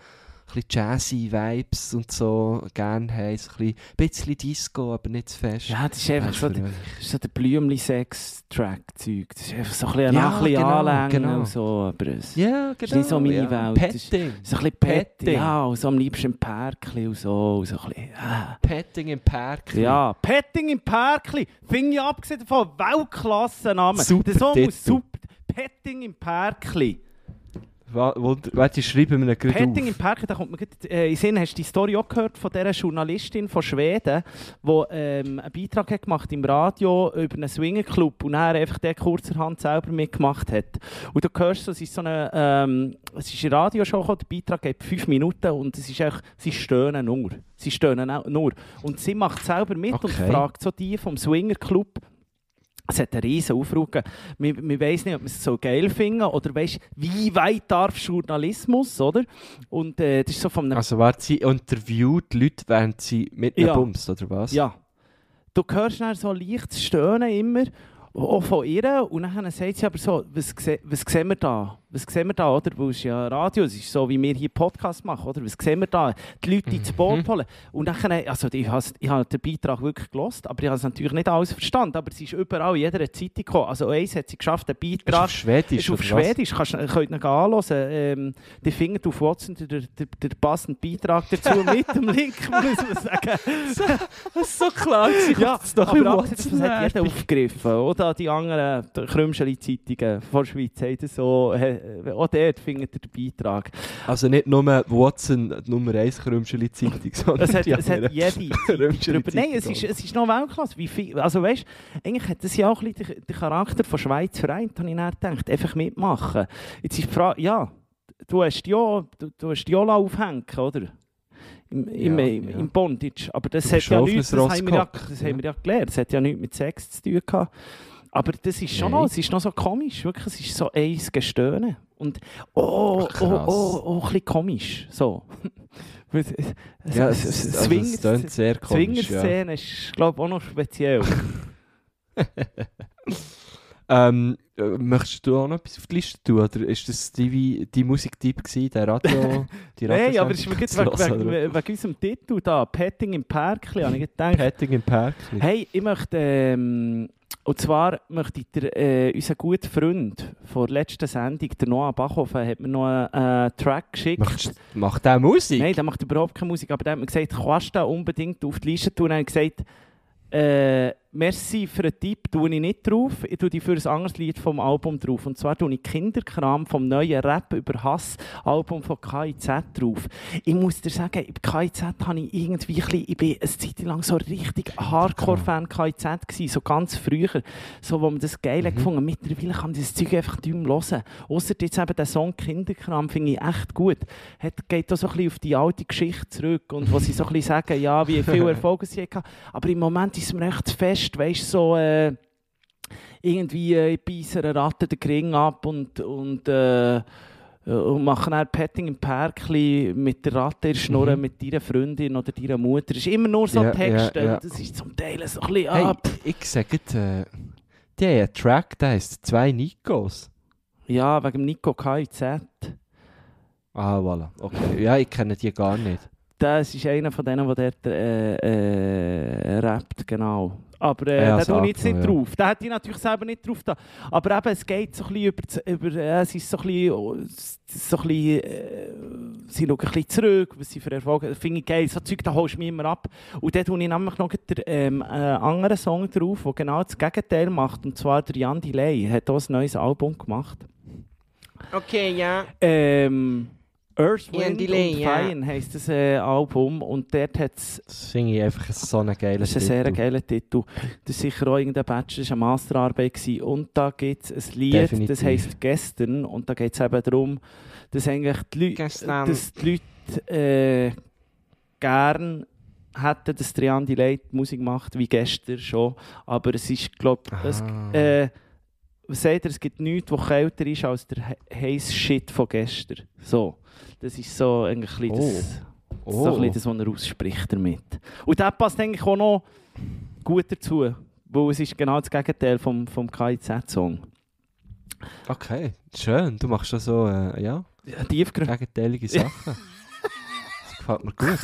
bisschen jazzy Vibes und so gerne haben, so ein bisschen, Disco, aber nicht zu fest. Ja, das ist einfach Das so, der- das so der Blümli-Sex-Track-Zeug. Das ist einfach so ein bisschen, Ja, ein bisschen genau, anlängen genau. und so, aber es Ja, ist nicht so meine ja. Welt. Das ist- Petting. so ein bisschen Petting. Ja, und so am liebsten im Pärkli und so. Und so ein bisschen, ah. Petting im Park. Ja, Petting im Pärkli. Finde ich abgesehen davon Weltklasse-Name. Super Der Song muss super. Petting im Pärkli. Wa- Wunder- Warte, ich schreibe mir gerade Petting im Pärkli, da kommt gerade, äh, in Sinn, hast du die Story auch gehört von dieser Journalistin von Schweden, die ähm, einen Beitrag hat gemacht im Radio über einen Swingerclub und dann einfach der kurzerhand selber mitgemacht hat. Und du hörst so, es ist so eine, ähm, es ist eine Radioshow, gekommen, der Beitrag geht fünf Minuten und es ist echt, sie stöhnen nur. Sie stöhnen nur. Und sie macht selber mit und Okay. fragt so die vom Swingerclub, es hat einen riesen Aufruhr gegeben. Man, man weiss nicht, ob man es so geil finden oder weißt, wie weit darf Journalismus, oder? Und äh, das ist so von einem... Also warte, sie interviewt Leute, während sie mit Ja. einer bumst, oder was? Ja. Du hörst dann so leichtes Stöhnen immer, auch von ihr. Und dann sagt sie aber so, was, was sehen wir da? Was sehen wir da, oder? Weil es ist ja Radio, es ist so, wie wir hier Podcast machen, oder? Was sehen wir da? Die Leute ins Boot Mhm. holen. Und dann, also ich habe ich habe den Beitrag wirklich gelost, aber ich habe es natürlich nicht alles verstanden. Aber es ist überall in jeder Zeitung gekommen. Also eins hat sie geschafft, den Ist Beitrag auf Schwedisch ist auf? Schwedisch, kannst, könnt ihr anhören. Ähm, die findet auf Watson den, den, den passenden Beitrag dazu mit dem Link, muss man sagen. Das ist so klar. Ja, das ist doch aber abgesehen davon, das hat jeder aufgegriffen. Oder die anderen Krümscheli-Zeitungen von der Schweiz haben das so, äh, auch dort findet ihr den Beitrag. Also nicht nur Watson, Nummer 1 Krümscheli-Zeitung, sondern Es hat, die es hat jede Zeitung Krümscheli drüber. Nein, es Zeitung ist, es ist noch Weltklasse. Wie viel, also weißt, eigentlich hat das ja auch ein bisschen den, Charakter von Schweiz vereint, habe ich dann gedacht. Einfach mitmachen. Jetzt ist die Frage, ja, du hast ja, du, du hast Jola aufhängen, oder? Im, im, Ja, im, ja. im Bondage. Aber das hat ja nichts, das haben wir ja, das ja. haben wir ja gelernt. Das hat ja nichts mit Sex zu tun gehabt. Aber das ist schon Nein. noch, es ist noch so komisch, wirklich, es ist so eins Gestöhne. Und oh, Ach, oh, oh, oh, ein bisschen komisch, so. Ja, es- es, also, es klingt sehr komisch. Ja. Swingerszene ist, glaube ich, auch noch speziell. Ähm, äh, möchtest du auch noch etwas auf die Liste tun? Oder ist das die, die Musiktyp gewesen, der Radio? Die Nein, aber es ist wegen, oder? wegen, wegen unserem Titel da, Petting im Parkli, habe ich gedacht. Petting im Parkli. Hey, ich möchte, ähm, und zwar möchte dir, äh, unser guter Freund von der letzten Sendung, der Noah Bachhofen, hat mir noch einen äh, Track geschickt. Macht, macht der Musik? Nein, der macht überhaupt keine Musik, aber der hat mir gesagt, kannst du den unbedingt auf die Liste tun? Er hat gesagt, äh, merci für den Tipp, tue ich nicht drauf. Ich tue die für ein anderes Lied vom Album drauf. Und zwar tue ich Kinderkram vom neuen Rap über Hass Album von KIZ drauf. Ich muss dir sagen, bei KIZ habe ich irgendwie ein bisschen, ich bin eine Zeit lang so richtig Hardcore-Fan KIZ gewesen, so ganz früher, so, wo man das geil hat gefunden Mittlerweile kann ich das Zeug einfach nicht mehr hören. Ausser jetzt eben der Song Kinderkram finde ich echt gut. Hat, geht auch so ein bisschen auf die alte Geschichte zurück und wo sie so ein bisschen sagen, ja, wie viel Erfolg sie hatten. Aber im Moment ist es mir echt zu fest, weißt du, so äh, irgendwie äh, ich beiße einer Ratte den Ring ab und, und, äh, und mache dann Petting im Parkli mit der Ratte in der Schnurre Mhm. mit deiner Freundin oder deiner Mutter. Es ist immer nur so Ja, Texte. ja, ja. Das ist zum Teil so ein bisschen Hey, ab. ich sage, äh, die haben einen Track, der heisst «Zwei Nikos». Ja, wegen Nico KIZ. Ah, voilà. Okay. Ja, ich kenne die gar nicht. Das ist einer von denen, der dort äh, äh, rappt, genau. Aber äh, Ja, den tue ich jetzt nicht ja. drauf. Den hätte ich natürlich selber nicht drauf da. Aber eben, es geht so ein bisschen über, über äh, es ist so ein bisschen, oh, so ein bisschen äh, sie schauen ein bisschen zurück, was sie für Erfolge Das finde ich geil. So Zeug, da holst du mich immer ab. Und dann tue ich nämlich noch den ähm, äh, anderen Song drauf, der genau das Gegenteil macht. Und zwar der Jan Delay hat auch ein neues Album gemacht. Okay, ja. Ähm, Earth, Wind Delay, und. Fire heisst das äh, Album. Und dort hat es Das finde ich einfach so einen geilen Das ist ein sehr Titel. geiler Titel. Das ist sicher auch irgendein Bachelor, das war eine Masterarbeit. Gewesen. Und da gibt es ein Lied, Definitiv. das heisst «Gestern». Und da geht es eben darum, dass eigentlich die Leute, Gestern. dass die Leute äh, gern hätten, dass Trian Delay Musik macht, wie gestern schon. Aber es ist, glaube ich, Ah. äh, sagt ihr, es gibt nichts, was kälter ist als der he- heiße Shit von gestern. So. Das ist so ein bisschen das, Oh. so ein bisschen das, was er ausspricht damit. Und das passt eigentlich auch noch gut dazu, weil es ist genau das Gegenteil vom, vom KIZ-Song. Okay, schön. Du machst da so, äh, ja, Ja, gegenteilige Sachen. das gefällt mir gut.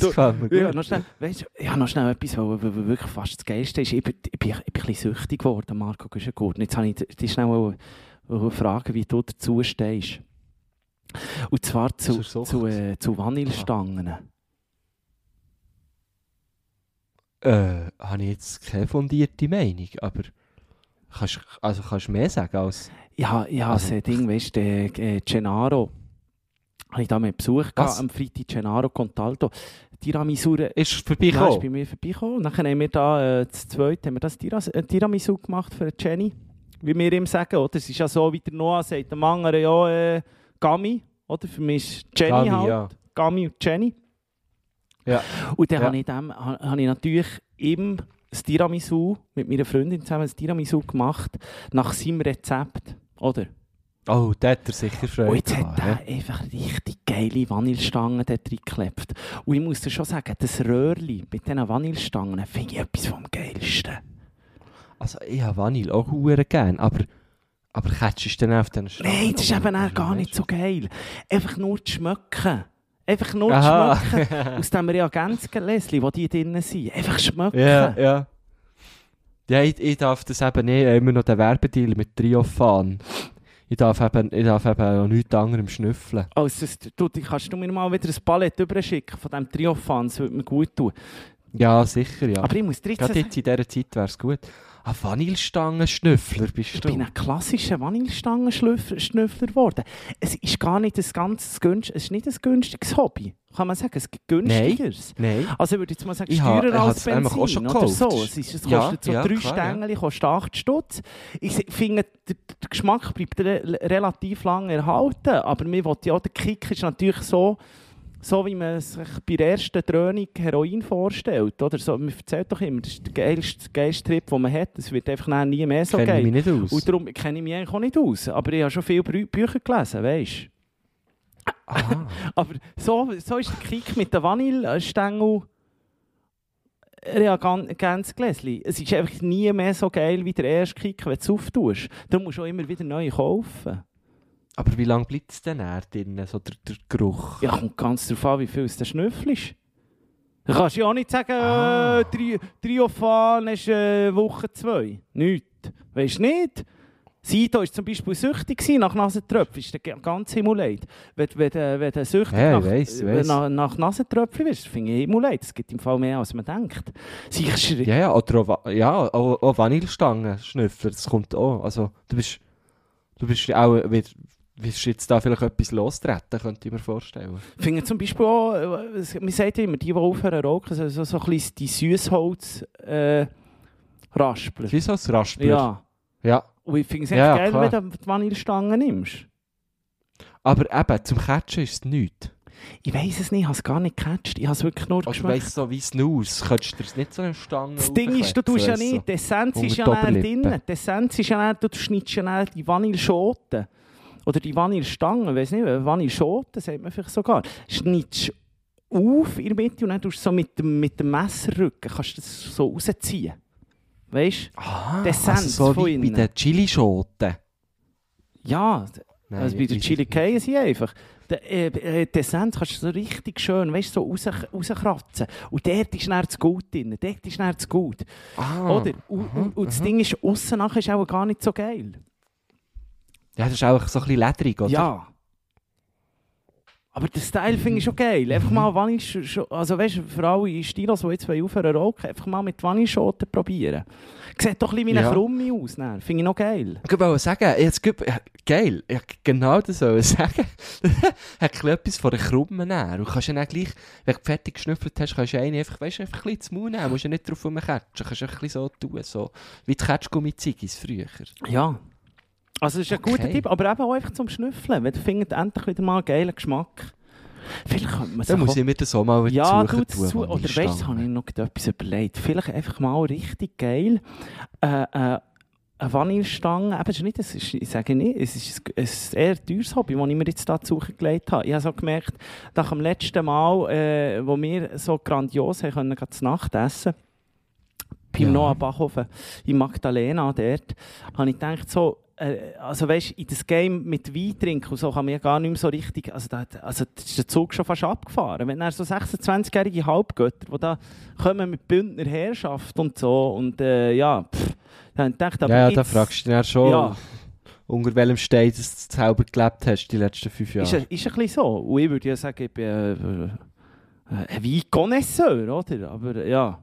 Du- gut. Ja, noch schnell, weißt, du, ja, noch schnell etwas, was wirklich fast das Geilste ist. Ich bin, ich bin, ich bin ein bisschen süchtig geworden, Marco Güschengurt. Jetzt habe ich dich schnell wollen fragen, wie du dazu stehst. Und zwar zu, zu, äh, zu Vanillestangen. Äh, habe ich jetzt keine fundierte Meinung, aber kannst, also kannst du mehr sagen als... Ja, ja, Also- das Ding, weißt du, äh, Gennaro, habe ich da mit Besuch gehabt, am Freitag Gennaro Contalto. Tiramisu, Ist ist vorbeigekommen? bei mir vorbeigekommen. Dann haben wir da, äh, zu zweit, haben wir das Tiras, äh, Tiramisu gemacht für Jenny. Wie wir ihm sagen, oder? Es ist ja so, wie der Noah sagt, dem anderen ja, äh, Gami, oder? Für mich ist Jenny Gami, halt. ja. Gami und Jenny. Ja. Und dann Ja. habe ich, dem, ha- habe ich natürlich ihm das Tiramisu mit meiner Freundin zusammen das Tiramisu gemacht, nach seinem Rezept, oder? Oh, da hat er sicher Freude Und jetzt gehabt, hat ja. er einfach richtig geile Vanillestangen dort reingeklebt. Und ich muss dir schon sagen, das Röhrli mit diesen Vanillestangen finde ich etwas vom Geilsten. Also ich habe Vanille auch hure gern, aber Aber catchst du dann auf den Strand? Nein, das ist eben auch gar nicht so geil. Einfach nur zu schmecken. Einfach nur Aha. zu schmecken. Aus dem Reagenzgläschen, wo die drinnen sind. Einfach schmecken. Ja, ja. Ja, ich, ich darf das eben nicht, immer noch den Werbedeal mit Triophan. Ich darf eben, ich darf eben noch nichts anderem schnüffeln. Also, das, du, kannst du mir mal wieder ein Palett überschicken von diesem Triophan, das würde mir gut tun. Ja, sicher, ja. Aber ich muss dir jetzt Gerade sagen, jetzt in dieser Zeit wäre es gut. Ah, Vanillestangenschnüffler bist ich du. bin ein klassischer Vanillestangenschnüffler geworden. Es ist gar nicht ein ganz günst, es ist nicht ein günstiges Hobby. Kann man sagen, es gibt günstigeres. Nein. Also ich würde jetzt mal sagen, Ich teurer ich als Benzin auch schon oder so. Es, ist, es Ja, kostet so ja, drei klar, ja. Stängel, kostet 8 Stutz. Ich finde, der, der Geschmack bleibt re relativ lange erhalten, aber mir will ja der Kick ist natürlich so, so wie man sich bei der ersten Dröhnung Heroin vorstellt. Oder? So, man erzählt doch immer, das ist der geilste, geilste Trip, den man hat. Es wird einfach nie mehr so Kenne geil. ich mich nicht aus. Und darum kenne ich mich eigentlich auch nicht aus. Aber ich habe schon viele Brü Bücher gelesen, weißt du. Aha. Aber so, so ist der Kick mit der Vanillestängel Reagenzgläschen. Es ist einfach nie mehr so geil wie der erste Kick, wenn du es auftust. Darum musst du auch immer wieder neu kaufen. Aber wie lange bleibt es denn näher drin, so der, der Geruch? Ja, kommt ganz darauf an, wie viel es der Schnüffel ist. Du kannst ja auch nicht sagen, Ah. äh, Tri Triophan ist äh, Woche zwei. Nicht. Weißt du nicht? Sido war zum Beispiel süchtig gewesen nach Nasentröpfchen. Ist der ganz Himmelleid. Wenn, wenn, wenn, wenn du süchtig ich nach, weiss, wenn weiss. nach, nach Nasentröpfchen bist, finde ich Himmelleid. Es gibt im Fall mehr, als man denkt. Sich schri- Ja, ja, oder auch, ja, auch, auch Vanillestangen schnüffeln, das kommt auch. Also, du bist, du bist auch, wirst, wirst jetzt da vielleicht etwas lostreten, könnte ich mir vorstellen. Ich finde zum Beispiel auch, äh, man sagt ja immer, die, die aufhören rauchen, so, so, ein bisschen die Süßholz äh, so ein Raspler. Ja. ja. Und ich finde es Ja, echt geil, klar. wenn du die Vanillestangen nimmst. Aber eben, zum Catchen ist es nichts. Ich weiß es nicht, ich habe es gar nicht gecatcht. Ich habe es wirklich nur Also, du geschmeckt. weißt so wie Snus, könntest du dir nicht so eine Stange Das Ding ist, du tust ja nicht, die Essenz ist ja näher Oberlippe. drin. Die Essenz ist ja näher, du schneidest ja näher die Vanilleschoten. Oder die Vanillestangen, ich weiß nicht, Vanilleschoten sagt man vielleicht sogar. Schneidest auf in der Mitte und dann tust du so mit dem, mit dem Messerrücken kannst du das so rausziehen. Weißt du? Ah, also so von wie bei innen. den Chilischoten. Ja, Nein, also bei der weiss Chili. Käse sie einfach. Der, äh, äh, die Essenz kannst du so richtig schön, weißt, so raus, rauskratzen. Und dort ist dann das Gut drin. Dort ist dann das Gut. Ah, Oder? Und, und, und das Ding ist, aussen nachher ist auch gar nicht so geil. Ja, das ist auch so ein bisschen ledrig, oder? Ja. Aber den Style finde ich schon geil. Einfach mal Vanille, also weißt du, für alle Stilos, die jetzt aufhören rauchen, einfach mal mit Vanilleschoten probieren. Sieht doch ein bisschen wie eine Ja. Krumme aus. dann. Finde ich noch geil. Ich wollte sagen, jetzt gibt, ja, geil, ich wollte genau das wollte sagen. Hat ein etwas von einer Krumme nehmen. Du kannst ja dann gleich, wenn du fertig geschnüffelt hast, kannst du eine einfach, weißt, du, einfach ein bisschen Maul nehmen. Du musst ja nicht drauf rumkatschen. Du kannst einfach ein bisschen so tun, so wie die Ketschgummi-Ziggis früher. Ja. Also es ist ein Okay. guter Tipp, aber eben auch einfach zum Schnüffeln. Wenn du findest endlich wieder mal einen geilen Geschmack. Vielleicht könnte man Dann sich muss ich mir das auch mal Ja, suchen du zu, oder weißt du, habe ich noch etwas überlegt. Vielleicht einfach mal richtig geil. Äh, äh, eine Vanillestange, eben, es ist nicht, es ist, ich sage nicht, es ist ein, ein eher teures Hobby, das ich mir jetzt da zu suchen gelegt habe. Ich habe so gemerkt, nach dem letzten Mal, äh, wo wir so grandios haben können, zu Nacht essen, beim Ja. Noah Bachhofen in Magdalena dort, habe ich gedacht, so, äh, also weißt, in das Game mit Wein trinken und so kann man ja gar nicht mehr so richtig, also da, also da ist der Zug schon fast abgefahren. Wenn dann so 26-jährige Halbgötter, die da kommen mit Bündner Herrschaft und so und äh, ja, pff, dann gedacht, aber Ja, ja, jetzt, da fragst du dich dann schon, Ja. unter welchem Stein du selber gelebt hast die letzten fünf Jahre. Ist, ein- ist ein bisschen so. Und ich würde ja sagen, ich bin äh, äh, ein Wein-Connoisseur, oder? Aber ja,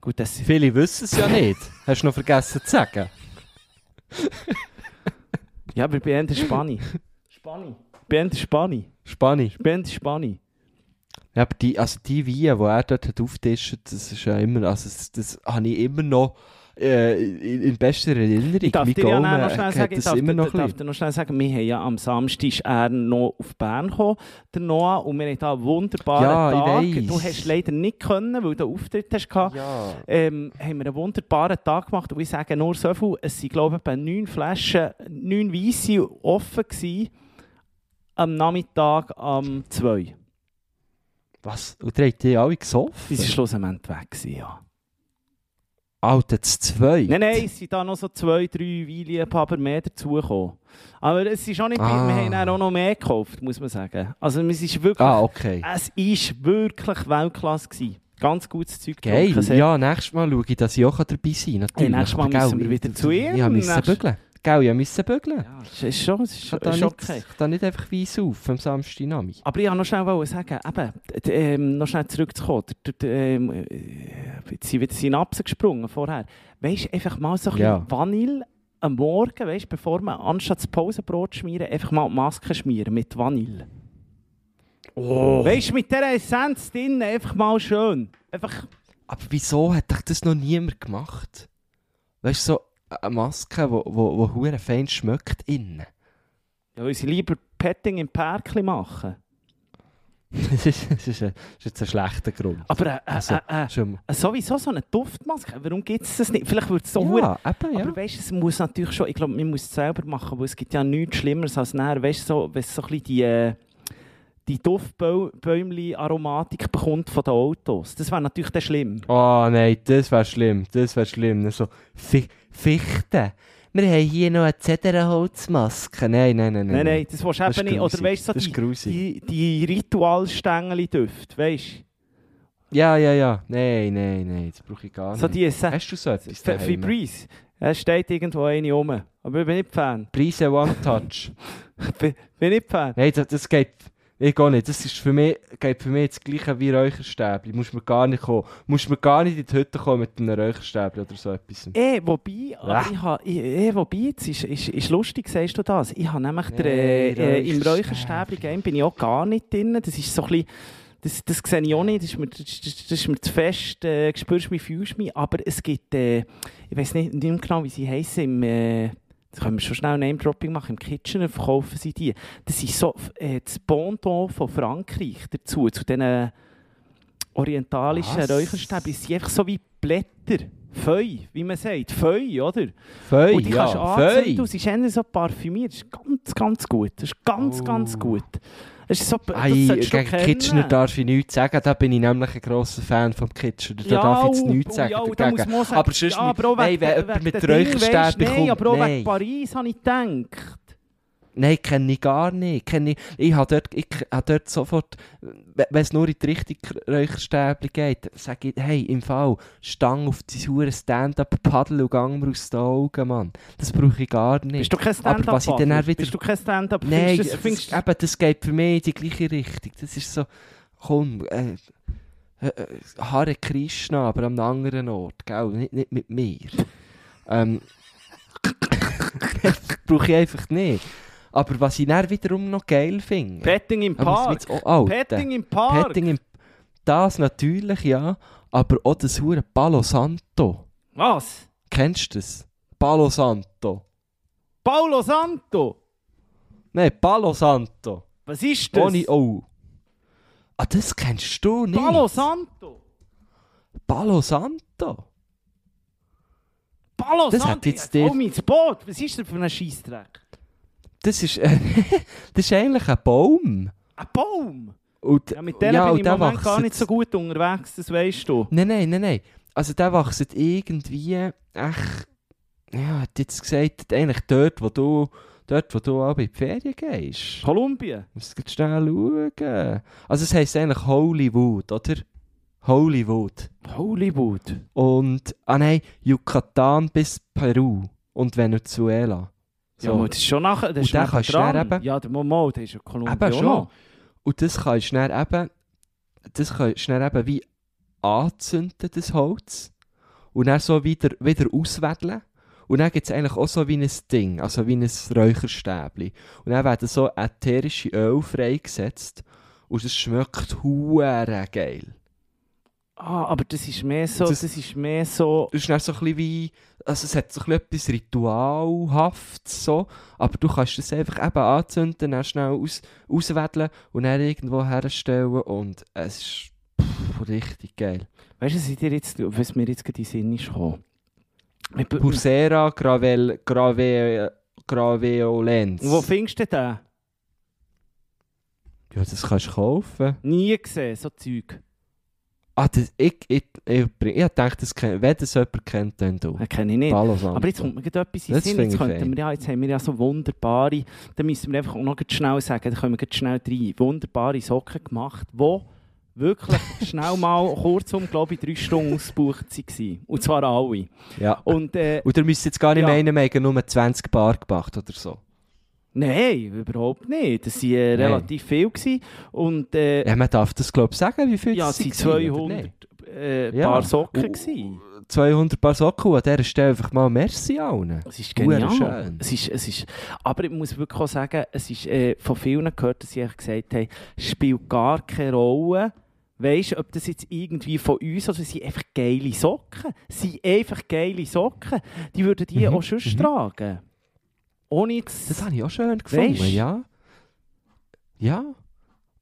gut, das Viele wissen es ja nicht. Hast du noch vergessen zu sagen? Ja, aber bin eher Spani. Spani. Bin eher Spani. Spanisch. Ich bin eher Spani. Ja, aber die, also die Weine, die er dort hat aufgetischt das ist ja immer, also das, das habe ich immer noch äh, in, in bester Erinnerung. Darf Mein dir ja Gaumen noch schnell sagen, darf, immer noch dir- darf dir noch schnell sagen, wir haben ja am Samstag er noch auf Bern gekommen, der Noah, und wir haben da einen wunderbaren Ja, ich Tag. weiss. Du hast leider nicht können, weil du einen Auftritt hast gehabt. Ja. ähm, haben wir einen wunderbaren Tag gemacht und ich sage nur so viel, es sind glaube ich neun Flaschen, neun Weisse offen gewesen, am Nachmittag am 2. Was? Und ihr habt die alle gesoffen? Die sind schlussendlich weg ja. Alter, das zwei. Nein, nein, es sind da noch so zwei, drei Weinliebhaber mehr dazugekommen. Aber es ist auch nicht, Ah. wir haben dann auch noch mehr gekauft, muss man sagen. Also es ist wirklich, Ah, okay. es ist wirklich Weltklasse gewesen. Ganz gutes Zeug Geil. Ja, nächstes Mal schaue ich, dass ich auch dabei sein kann. Natürlich. Hey, nächstes Mal müssen wir wieder zu ihm. Musste Nächstes- bügeln. Gell, ich musste bügeln. Ja, es ist schon, es ist, schon- ist nicht, okay. ich kann nicht einfach weiss auf am Samstagnachmittag. Aber ich wollte noch schnell sagen, eben, ähm, noch schnell zurückzukommen. D- d- ähm, äh, jetzt sind wieder Synapsen gesprungen vorher. Weißt du, einfach mal so ein Ja. bisschen Vanille am Morgen, weißt, bevor man anstatt das Pausenbrot schmieren, einfach mal die Maske schmieren mit Vanille. Oh. Weißt du, mit dieser Essenz drin, einfach mal schön. Einfach, Aber wieso hat das noch niemand gemacht? Weißt du, so eine Maske, die wo, wo, wo hure fein schmeckt innen. ja, weil sie lieber Petting im Pärkli machen. das, ist, das, ist ein, das ist jetzt ein schlechter Grund. Aber äh, äh, Also, äh, Schon, äh, sowieso so eine Duftmaske, warum gibt es das nicht? Vielleicht würde es so ja, eben, ja. Aber weißt du, es muss natürlich schon, ich glaube, man muss es selber machen, weil es gibt ja nichts Schlimmeres als nachher, weißt du, so, wenn es so ein bisschen die, äh, die Duftbäumli-Aromatik bekommt von den Autos. Das wäre natürlich dann schlimm. Oh nein, das wäre schlimm. Das wäre schlimm. So, Fi Fichte. Wir haben hier noch eine Zedernholzmaske. Nein, nein, nein. Nein, nein, das willst du Das eben ist nicht. Oder weißt du, Das so ist die, grusig. die, die Ritualstängeli-Düfte, weißt du? Ja, ja, ja. Nein, nein, nein. Das brauche ich gar So nicht. die Essa- Hast du so etwas? Febreze. Es steht irgendwo eine rum. Aber ich bin nicht Fan. Preise One Touch. bin, bin nicht Fan. Nein, das, das geht... Ich gehe nicht. Das ist für mich, geht für mich das gleiche wie Räucherstäbli. Muss man gar nicht kommen. Muss man gar nicht in die Hütte kommen mit einem Räucherstäbli oder so etwas. Eh, wobei, aber Ah. ich ha, eh, wobei, jetzt ist, ist, ist lustig, sagst du das? Ich habe nämlich der, äh, äh, im Räucherstäbli. Räucherstäbli-Game bin ich auch gar nicht drin. Das ist so ein bisschen, das, das sehe ich auch nicht, das ist mir, das, das, ist mir zu fest, äh, spürst mich, fühlst mich, aber es gibt, äh, ich weiß nicht, nicht genau, wie sie heißen, im, äh, jetzt können wir schon schnell Name-Dropping machen, im Kitchener verkaufen sie die. Das ist so äh, das Bonton von Frankreich dazu, zu diesen orientalischen Was? Räucherstäbli. Sie sind einfach so wie Blätter. Feu, wie man sagt. Feu, oder? Feu, und die kannst du ja. anzünden, Feu. und sie ist eher so parfümiert. Das ist ganz, ganz gut. Das ist ganz, Oh. ganz gut. Das ist so, Ei, gegen. Kitchener darf ich nichts sagen, da bin ich nämlich ein grosser Fan vom Kitchener. Da Ja, darf ich jetzt oh, nichts oh, sagen ja, da dagegen. Aber sonst ja, aber nein, wegen, wenn jemand mit Räucherstäbli weisst, Nein, kommt, aber auch wegen Paris habe ich gedacht. Nein, kenne ich gar nicht. Kenne ich ich habe dort, ich habe dort sofort, we- wenn es nur in die Richtung Räucherstäbli geht, sage ich, hey, im Fall, Stang auf die hure Stand-up-Paddel und gang mir aus den Augen, Mann. Das brauche ich gar nicht. Bist du kein Aber was ich dann Stand-up? wieder- Bist du kein Stand-up? Nein, das, findest eben, das geht für mich in die gleiche Richtung. Das ist so, komm, äh, äh, äh, Hare Krishna, aber an einem anderen Ort, gell? Nicht, nicht mit mir. ähm, das brauche ich einfach nicht. Aber was ich dann wiederum noch geil finde... Petting im Park. alt. Petting im Park. Petting im... Das natürlich, ja. Aber auch das hure Palo Santo. Was? Kennst du das? Palo Santo. Paulo Santo. Nein, Palo Santo. Was ist das? Ohne O. Ah, das kennst du nicht. Paulo Santo. Palo Santo. Paulo Das Santo. hat jetzt Oh, mein Boot. Was ist das für ein Scheissdreck? Das ist, äh, das ist eigentlich ein Baum. Ein Baum. Und, Ja, mit denen ja, bin ich im Moment gar nicht so gut unterwegs, das weißt du. Nein, nein, nein, nein. Also der wächst irgendwie, echt, ja, hat jetzt gesagt, eigentlich dort, wo du, dort, wo du auch in die Ferien gehst. Kolumbien. Musst du schnell schauen. Also es heisst eigentlich Hollywood, oder? Hollywood. Hollywood. Und, ah nein, Yucatan bis Peru und Venezuela. Ja, aber das ist schon nachher. Das Und nachher kannst du dran. dann eben- Ja, der Momo, der ist ja Kolumbien. Eben schon. Und das kannst du dann eben, das kannst du dann eben wie anzünden, das Holz. Und dann so wieder, wieder auswedeln. Und dann gibt es eigentlich auch so wie ein Ding, also wie ein Räucherstäbli. Und dann werden so ätherische Öl freigesetzt. Und es schmeckt hure geil. Ah, aber das ist mehr so, das, Das- ist mehr so... Das ist so ein bisschen wie, also es hat so ein bisschen etwas Ritualhaftes so, aber du kannst das einfach eben anzünden, dann schnell aus, auswedeln und dann irgendwo herstellen und es ist pff, richtig geil. Weißt du, was, dir jetzt, was mir jetzt gerade in den Sinn ist gekommen? Pursera Gravel, Grave, Graveolens. Wo findest du den? Ja, das kannst du kaufen. Nie gesehen, so Zeug. Ah, das, ich, ich, ich, ich, ich dachte, das kennt, wenn das jemand kennt, dann du. Den kenne ich nicht. Palo Santo. Aber jetzt kommt mir etwas in Das Sinn. Jetzt, könnten wir ja, jetzt haben wir ja so wunderbare, da müssen wir einfach noch schnell sagen, da können wir schnell rein, wunderbare Socken gemacht, die wirklich schnell mal kurzum, glaube ich, drei Stunden ausgebucht waren. Und zwar alle. Ja. Und äh, Und ihr müsst jetzt gar nicht Ja. meinen, wir haben nur 20 Bar gemacht oder so. Nein, überhaupt nicht. Das waren äh, relativ viel. Gewesen. Und äh, Ja, man darf das glaube ich sagen, wie viel ja, das es waren waren, oder 200 nicht? äh, Ja. Paar Socken. Und- gewesen. 200 Paar Socken, an dieser Stelle einfach mal Merci allen. Es ist genial. schön. Es ist, es ist, aber ich muss wirklich auch sagen, es ist äh, von vielen gehört, dass sie gesagt haben, es spielt gar keine Rolle. Weißt du, ob das jetzt irgendwie von uns oder sind einfach geile Socken? Es sind einfach geile Socken. Die würden die Mhm, auch schon mhm. tragen. Ohne jetzt. Das habe ich auch schön gefunden, Weisst? ja. Ja.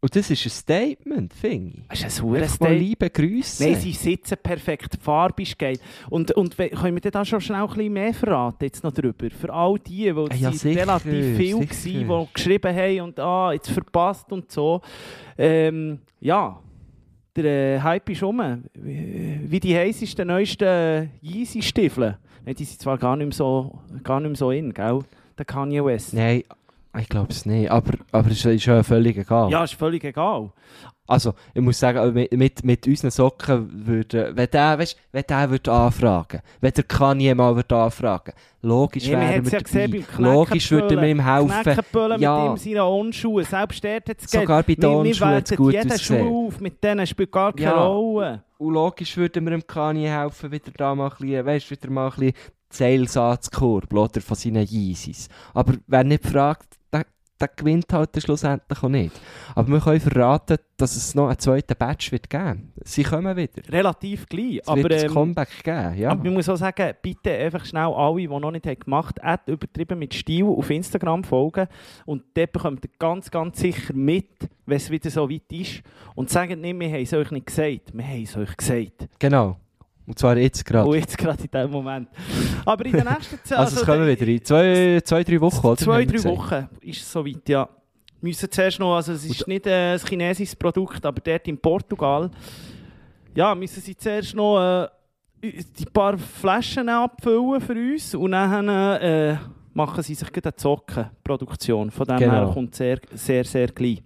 Und das ist ein Statement, finde ich. Das ist ein mal Teil. liebe Grüße. Nein, sie sitzen perfekt, die Farbe ist geil. Und, und können wir dir da schon schnell ein bisschen mehr verraten, jetzt noch drüber? Für all die, weil Ah, es ja, sicher, relativ viele sicher. waren, die geschrieben haben und ah, jetzt verpasst und so. Ähm, ja, der äh, Hype ist um. Wie die heißesten, neuesten Yeezy-Stiefel. Nein, Die sind zwar gar nicht mehr so, gar nicht mehr so in, gell? Der Kanye West. Nein, ich glaube es nicht. Aber, aber es ist ja völlig egal. Ja, ist völlig egal. Also, ich muss sagen, mit, mit, mit unseren Socken würde, wenn der, weißt, wenn der würde anfragen, wenn der Kanye mal würde anfragen, logisch Ja, man hat es wir ja gesehen Logisch würde wir ihm helfen. Ja. mit ihm seinen Onschuhen. Selbst dort hat es Sogar bei den Onschuhen hat's werten gut jeden ausgesehen. Schuh auf, mit denen spielt gar keine Ja. Rolle. Und logisch würden wir dem Kanye helfen, wieder da mal ein bisschen, weißt, wieder mal ein bisschen anzukurbeln, oder, von seinen Yeezys. Aber wer nicht fragt, der, der gewinnt halt schlussendlich auch nicht. Aber wir können verraten, dass es noch einen zweiten Batch wird geben. Sie kommen wieder. Relativ gleich. Es Aber, wird ähm, Comeback geben, ja. aber man muss auch sagen, bitte einfach schnell alle, die noch nicht haben gemacht haben, «Ad übertrieben mit Stil auf Instagram folgen. Und dort bekommt ihr ganz, ganz sicher mit, wenn es wieder so weit ist. Und sagt nicht, wir haben es euch nicht gesagt. Wir haben es euch gesagt. Genau. Und zwar jetzt gerade. Und jetzt gerade in diesem Moment. Aber in der nächsten Zeit... Also, es kommen wieder in zwei, zwei drei Wochen, oder? Zwei, drei. Wochen ist es soweit, ja. Wir müssen zuerst noch, also es ist nicht äh, ein chinesisches Produkt, aber dort in Portugal, ja, müssen sie zuerst noch äh, die paar Flaschen abfüllen für uns und dann äh, machen sie sich eine Zockenproduktion. Von dem Genau. her kommt sehr, sehr, sehr gleich.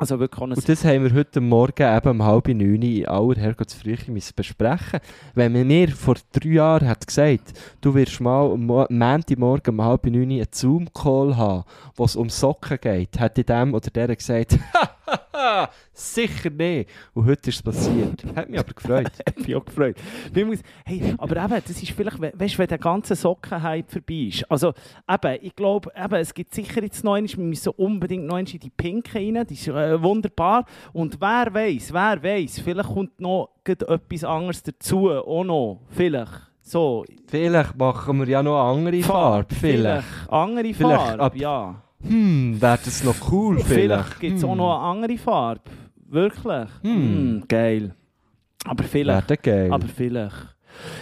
Also wirklich Und das haben wir heute Morgen eben um halb neun in aller Herrgottsfrühe müssen besprechen. Wenn man mir vor drei Jahren hat gesagt, du wirst mal am Mo- Montagmorgen um halb neun einen Zoom-Call haben, wo es um Socken geht, hätte dem oder der gesagt, «Hahaha, sicher nicht. Und heute ist es passiert. Hat mich aber gefreut. Ich bin auch gefreut. Muss, hey, aber eben, das ist vielleicht, we- weißt du, wenn der ganze Sockenhype vorbei ist. Also, eben, ich glaube, eben, es gibt sicher jetzt noch einmal, wir müssen unbedingt noch einmal in die Pinke rein, die ist äh, wunderbar. Und wer weiß, wer weiß, vielleicht kommt noch etwas anderes dazu, auch noch, vielleicht. So, Vielleicht machen wir ja noch andere Farbe. Vielleicht. Andere Vielleicht Farbe, ab- ja. Hm, wäre das noch cool vielleicht. Vielleicht gibt es auch Hm. noch eine andere Farbe. Wirklich? Hm. Hm, geil. Aber vielleicht. Wäre geil. Aber vielleicht.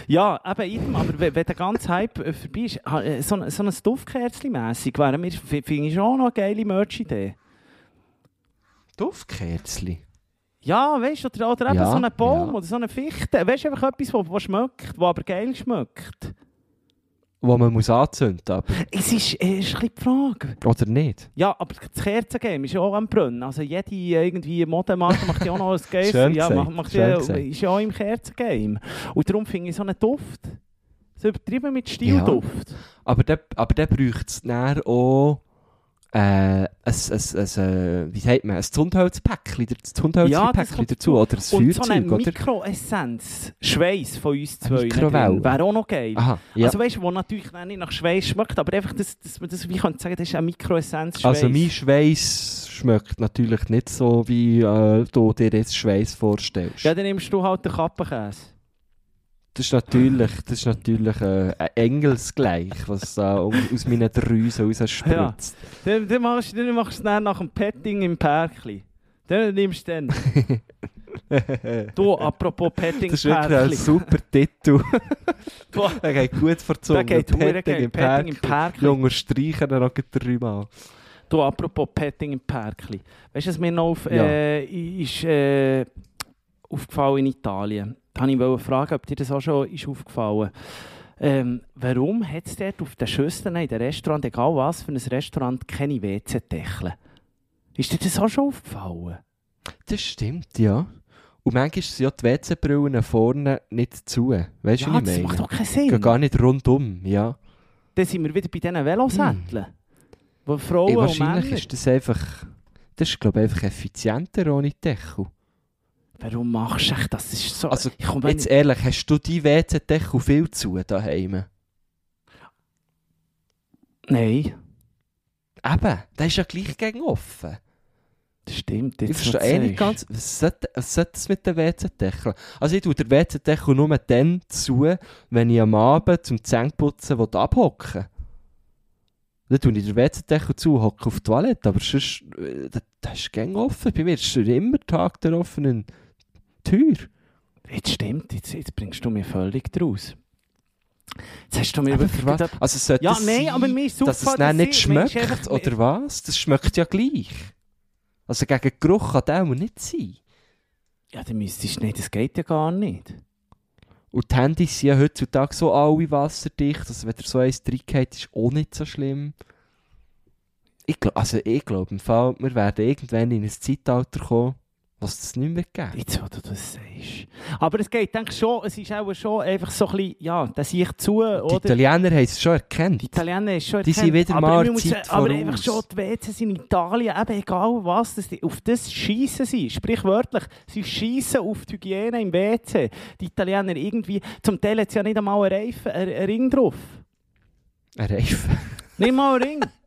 Ja, eben, eben aber wenn, der ganze Hype äh, vorbei ist, äh, so, ein- so ein Duftkerzli-mässig wäre mir, f- finde ich schon noch eine geile Merch-Idee. Duftkerzli. Ja, weißt du, oder, oder eben Ja, so einen Baum ja. oder so eine Fichte. Weißt du, einfach etwas, was schmeckt, was aber geil schmeckt. Wo man muss anzünden aber Es ist, äh, ist ein die Frage. Oder nicht? Ja, aber das Kerzengame ist ja auch am Brennen. Also jede irgendwie Modemarke macht ja auch noch ein. Schön ja, macht, macht ja, ist ja auch im Kerzengame. Und darum finde ich so einen Duft, so übertrieben mit Stilduft. Aber der, aber der braucht es dann auch äh, ein, ein, äh, wie sagt man, ein Zündholzpäckchen, das Zündholzpäckchen kommt dazu, oder ein Und so eine Feuerzeug? Mikroessenz, Schweiß von uns zwei. Wäre auch noch geil. Aha, ja. Also weißt du, wo natürlich nicht nach Schweiß schmeckt, aber einfach, dass, dass man das wie könnte sagen, das ist eine Mikroessenz Schweiß. also mein Schweiß schmeckt natürlich nicht so, wie äh, du dir jetzt Schweiß vorstellst. Ja, dann nimmst du halt den Kappenkäse. Das ist natürlich, das ist natürlich äh, ein Engelsgleich, was um, aus meinen Drüsen rausspritzt. Dann, dann, machst, dann machst du es dann nach dem Petting im Pärkli. Dann nimmst du dann. du, apropos Petting Das im ist wirklich ein Pärkli. super Titel. Du, Der geht gut Zunge. Der geht Petting im Petting im. Pärkli. Junge, streichen ihn noch dreimal. du, apropos Petting im Pärkli. Weißt du, was mir noch auf, Ja. äh, ist, äh, aufgefallen in Italien. Wollte ich fragen, ob dir das auch schon ist aufgefallen ähm, Warum hat es dort auf den Schüsseln in den Restaurant, egal was für ein Restaurant, keine WC-Deckel? Ist dir das auch schon aufgefallen? Das stimmt, ja. Und manchmal sind ja die WC-Brillen vorne nicht zu. Weißt du, ja, was ich das meine? macht doch keinen Gehen Sinn. gar nicht rundum, ja. Dann sind wir wieder bei diesen Velosätteln. Wo Frauen Ey, und wahrscheinlich Männer... ist das einfach... Das ist, glaube ich, einfach effizienter ohne Deckel. Warum machst du das? das ist so... Also, ich Jetzt ehrlich, hast du die WC-Deckel viel zu daheim? Nein, Eben, der ist ja gleich gegen offen. das stimmt. Ich Jetzt, verstehe was eh nicht ganz, was sollte, sollte das mit den WC-Deckeln? Also ich tue den WC-Deckel nur dann zu, wenn ich am Abend zum Zähneputzen abhocken will. Dann tue ich den WC-Deckel zu und hocke auf die Toilette, aber sonst, äh, das, das ist gäng offen. Bei mir ist immer Tag der offenen Tür. Jetzt stimmt, jetzt, jetzt bringst du mir völlig draus. Jetzt hast du mir Aber für was? Also sollte Ja, nein, sein, aber mir ist dass es dann nicht schmeckt, einfach- oder was? Das schmeckt ja gleich. Also gegen Geruch kann der auch nicht sein. Ja, dann müsstest du nicht, das geht ja gar nicht. Und die Handys sind ja heutzutage so alle wasserdicht, also wenn der so eins reingeht, ist auch nicht so schlimm. Ich glaube, also ich glaube im Fall, wir werden irgendwann in ein Zeitalter kommen, was es nicht mehr geben. Jetzt, wo du das sagst. Aber es geht, denke ich, schon, es ist auch schon einfach so ein bisschen, ja, das ich zu, Die oder? Italiener haben es schon erkannt. Die Italiener ist schon Die sind erkannt, wieder aber mal muss Zeit Aber voraus. einfach schon, die WCs in Italien, eben egal was, dass die, auf das schießen sie, sprichwörtlich, sie schießen auf die Hygiene im WC. Die Italiener irgendwie, zum Teil hat es ja nicht einmal einen, Reifen, einen Ring drauf. Ein Reifen. Nicht mal einen Ring.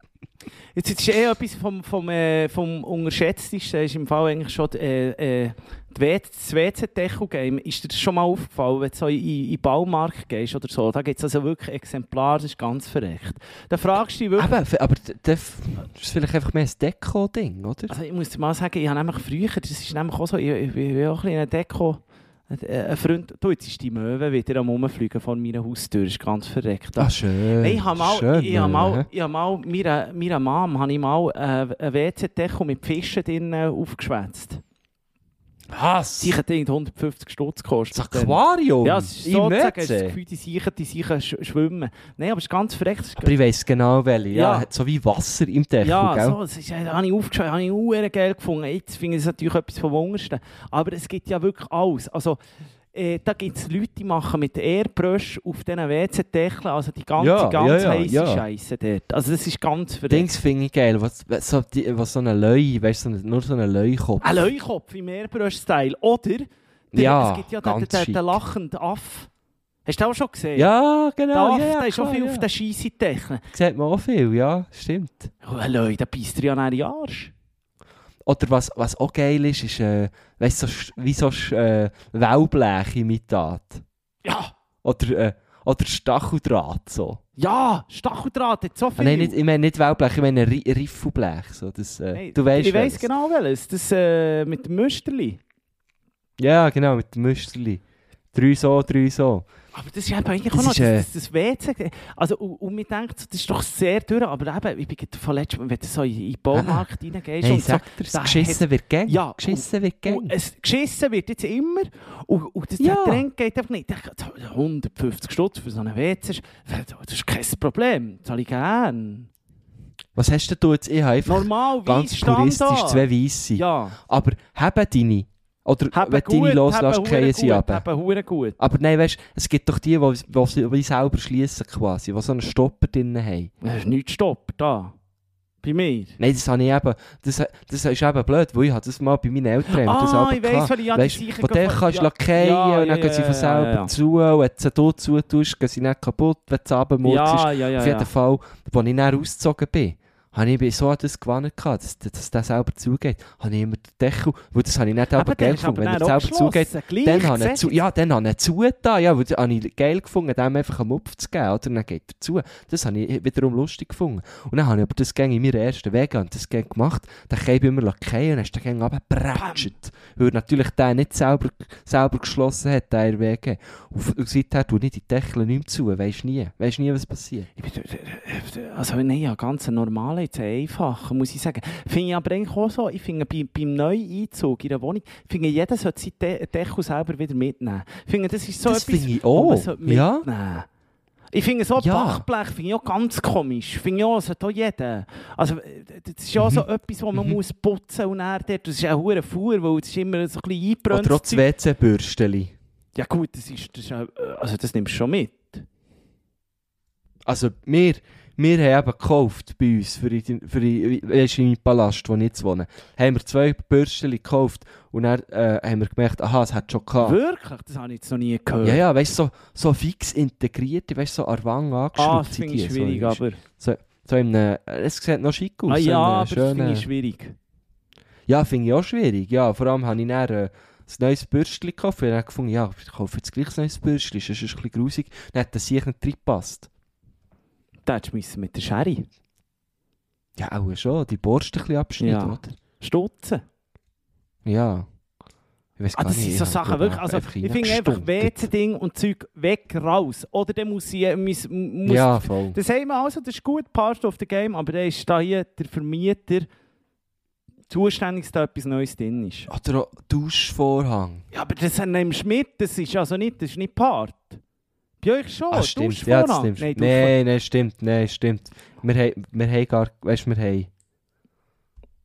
Jetzt, jetzt ist eh etwas vom, vom, äh, vom Unterschätztesten, ist im Fall eigentlich schon äh, äh, das WC-Deckel-Game. Ist dir das schon mal aufgefallen, wenn du so in, in den Baumarkt gehst oder so? Da gibt es also wirklich Exemplare, das ist ganz verrecht. Da fragst du dich wirklich... Eben, aber das ist vielleicht einfach mehr ein Deko-Ding, oder? Also ich muss dir mal sagen, ich habe nämlich früher, das ist nämlich auch so, ich, ich bin auch ein bisschen Deko... Ein, ein Freund, du, jetzt ist die Möwe wieder am Rumfliegen vor meiner Haustür, ist ganz verreckt. Ah, schön. Nein, ich habe mal, schön, ich habe mal, ich habe mal meiner, meiner Mom habe ich mal äh, ein WC-Deckel mit Fischen drin äh, aufgeschwätzt. Hat irgendwie 150 Stutz gekostet. Das Aquarium? Ja, es ist sozusagen, das? Gefühl, die sicher, die sicher sch schwimmen. Nein, aber es ist ganz verreckt. Aber ich weiss genau welche. Ja, Ja. so wie Wasser im Deckel, Ja, gell? so, das ist, äh, habe ich aufgeschrieben, habe ich auch geil gefunden. Jetzt finde ich es natürlich etwas vom Wundersten. Aber es gibt ja wirklich alles. Also, äh, da gibt es Leute, die machen mit Airbrush auf diesen WC-Deckeln, also die ganze, Ja, ganz ja, heisse ja. Scheiße dort. Also das ist ganz verreckt. Dings finde ich geil, was, was so, die, was so eine Leu, weißt du, so nur so eine Leukopf. Ein Leuchkopf im Airbrush-Style. Oder, der, Ja, es gibt ja den, den, den lachenden Aff. Hast du auch schon gesehen? Ja, Der genau. Aff, ja, ja, der ist auch klar, viel ja. auf den Scheisse-Deckeln. Sieht man auch viel, ja, stimmt. Oh, Leute, da beißt er ja nach den Arsch. Oder was, was auch geil ist, ist, äh, weißt du, so, wie so äh, Wellblech-Imitat. Ja, Oder, äh, oder Stacheldraht, so. ja, Stacheldraht hat so Ah, viel. nein, nicht, ich meine nicht Wellblech, ich meine Ri Riffelblech. So, das, äh, Nein, du weißt Ich welches. genau welches. Das äh, mit dem Müsterli. Ja, genau, mit dem Müsterli. Drei so, drei so. Aber das ist eben eigentlich Das auch noch ist, äh, das, das, WC. Also, und, und man denkt, das ist doch sehr durch. Aber eben, ich bin von letztem, wenn du so in den Baumarkt reingehst Hey, und so, sag dir, da geschissen wird gern. Ja, geschissen wird gern. Und es geschissen wird jetzt immer. Und, und das Ja. der Trend geht einfach nicht. Ich denke, 150 Stutz für so einen WC, das ist kein Problem. Das zahle ich gern. Was hast denn du jetzt? Ich habe einfach Normal, ganz puristisch zwei Weisse. Ja. Aber haben deine. Oder Haben wenn gut, deine loslässt, fallen sie ab. Aber nein, weißt du, es gibt doch die, die, die, die selber schließen quasi, die so einen Stopper drin haben. Das ist nichts Stopp da. Bei mir. Nein, das habe ich eben, das, das ist eben blöd, weil ich habe das mal bei meinen Eltern haben wir das Ah, aber ich weiss, weil ich ja die Weißt, sicher von der gefragt- kannst du ja. lackieren Ja, und dann ja, gehen sie von selber ja, ja. zu und wenn du sie hier zutust, gehen sie nicht kaputt, wenn du sie runtermutzt. Ja, ja, ja. Auf jeden. Fall, als ich dann ausgezogen bin, habe ich bei so an das gewonnen, gehabt, dass, dass das selber zugeht. Habe ich immer den Deckel, weil das habe ich nicht Aber der geil gefunden. Wenn er selber zugeht, dann habe ich zu, ja, dann habe ich zugetan, ja, weil das habe ich geil gefunden, dem einfach einen Mupf zu geben, oder? Dann geht er zu. Das habe ich wiederum lustig gefunden. Und dann habe ich aber das gang in meiner ersten Wege und das gang gemacht, dann habe ich immer lackieren und dann ist der gang runtergebratscht. Weil natürlich der nicht selber, selber geschlossen hat, der Wege. Und und seither tue ich die Deckel nicht mehr zu, weisst nie. Weisst nie, was passiert. Ich bin, also nein, ja, ganz Zahlen jetzt einfacher, muss ich sagen. Finde ich aber eigentlich auch so, ich finde bei, beim Neueinzug in der Wohnung, finde jeder sollte seinen De Deckel selber wieder mitnehmen. Finde, das ist so Das etwas, ich man auch, sollte ja. mitnehmen Ich finde so Ja. Bachblech finde ich auch ganz komisch. Finde ich auch, das hat auch jeder. Also, das ist ja Mhm. so etwas, wo man Mhm. muss putzen und dort, das ist ja hure Fuhr, weil es ist immer so ein bisschen eingebrannt. Oder das WC-Bürsteli. Ja gut, das ist, das ist ja, äh, also das nimmst du schon mit. Also wir, wir haben eben gekauft bei uns, für in meinem Palast, wo ich jetzt wohne, haben wir zwei Bürsteli gekauft und dann äh, haben wir gemerkt, aha, es hat schon gehabt. Wirklich? Das habe ich jetzt noch nie gehört. Ja, ja, weißt du, so, so fix integriert, weißt du, so an der Wange Ah, angeschraubt das sind finde ich schwierig, so, aber... So in einem, es sieht noch schick aus. Ah so ja, aber das finde schönen- ich schwierig. Ja, finde ich auch schwierig. Ja, vor allem habe ich dann äh, ein neues Bürstchen gekauft und dann gefunden, ja, ich kaufe jetzt gleich ein neues Bürstchen, sonst ist ein bisschen grusig. Dann hat das sicher nicht reingepasst. Da hättest du mit der Sherry Ja, auch schon, die Borste ein bisschen abschneiden, Ja. oder? stutzen. Ja. Ich weiß Ah, das sind so Sachen, wirklich, also ich finde einfach. WC-Ding und Zeug weg, raus. Oder dann muss ich, muss, muss Ja, voll. Das haben wir also, das ist gut, Part of the Game, aber dann ist da hier der Vermieter zuständig, dass da etwas Neues drin ist. Oder Duschvorhang. Ja, aber das nimmst du mit, das ist also nicht, das ist nicht Part. Bei euch schon, ah, stimmt. Ja, das stimmt. Nein, Nein, stimmt. Nein, stimmt. Wir haben, wir haben gar, weißt du, wir haben,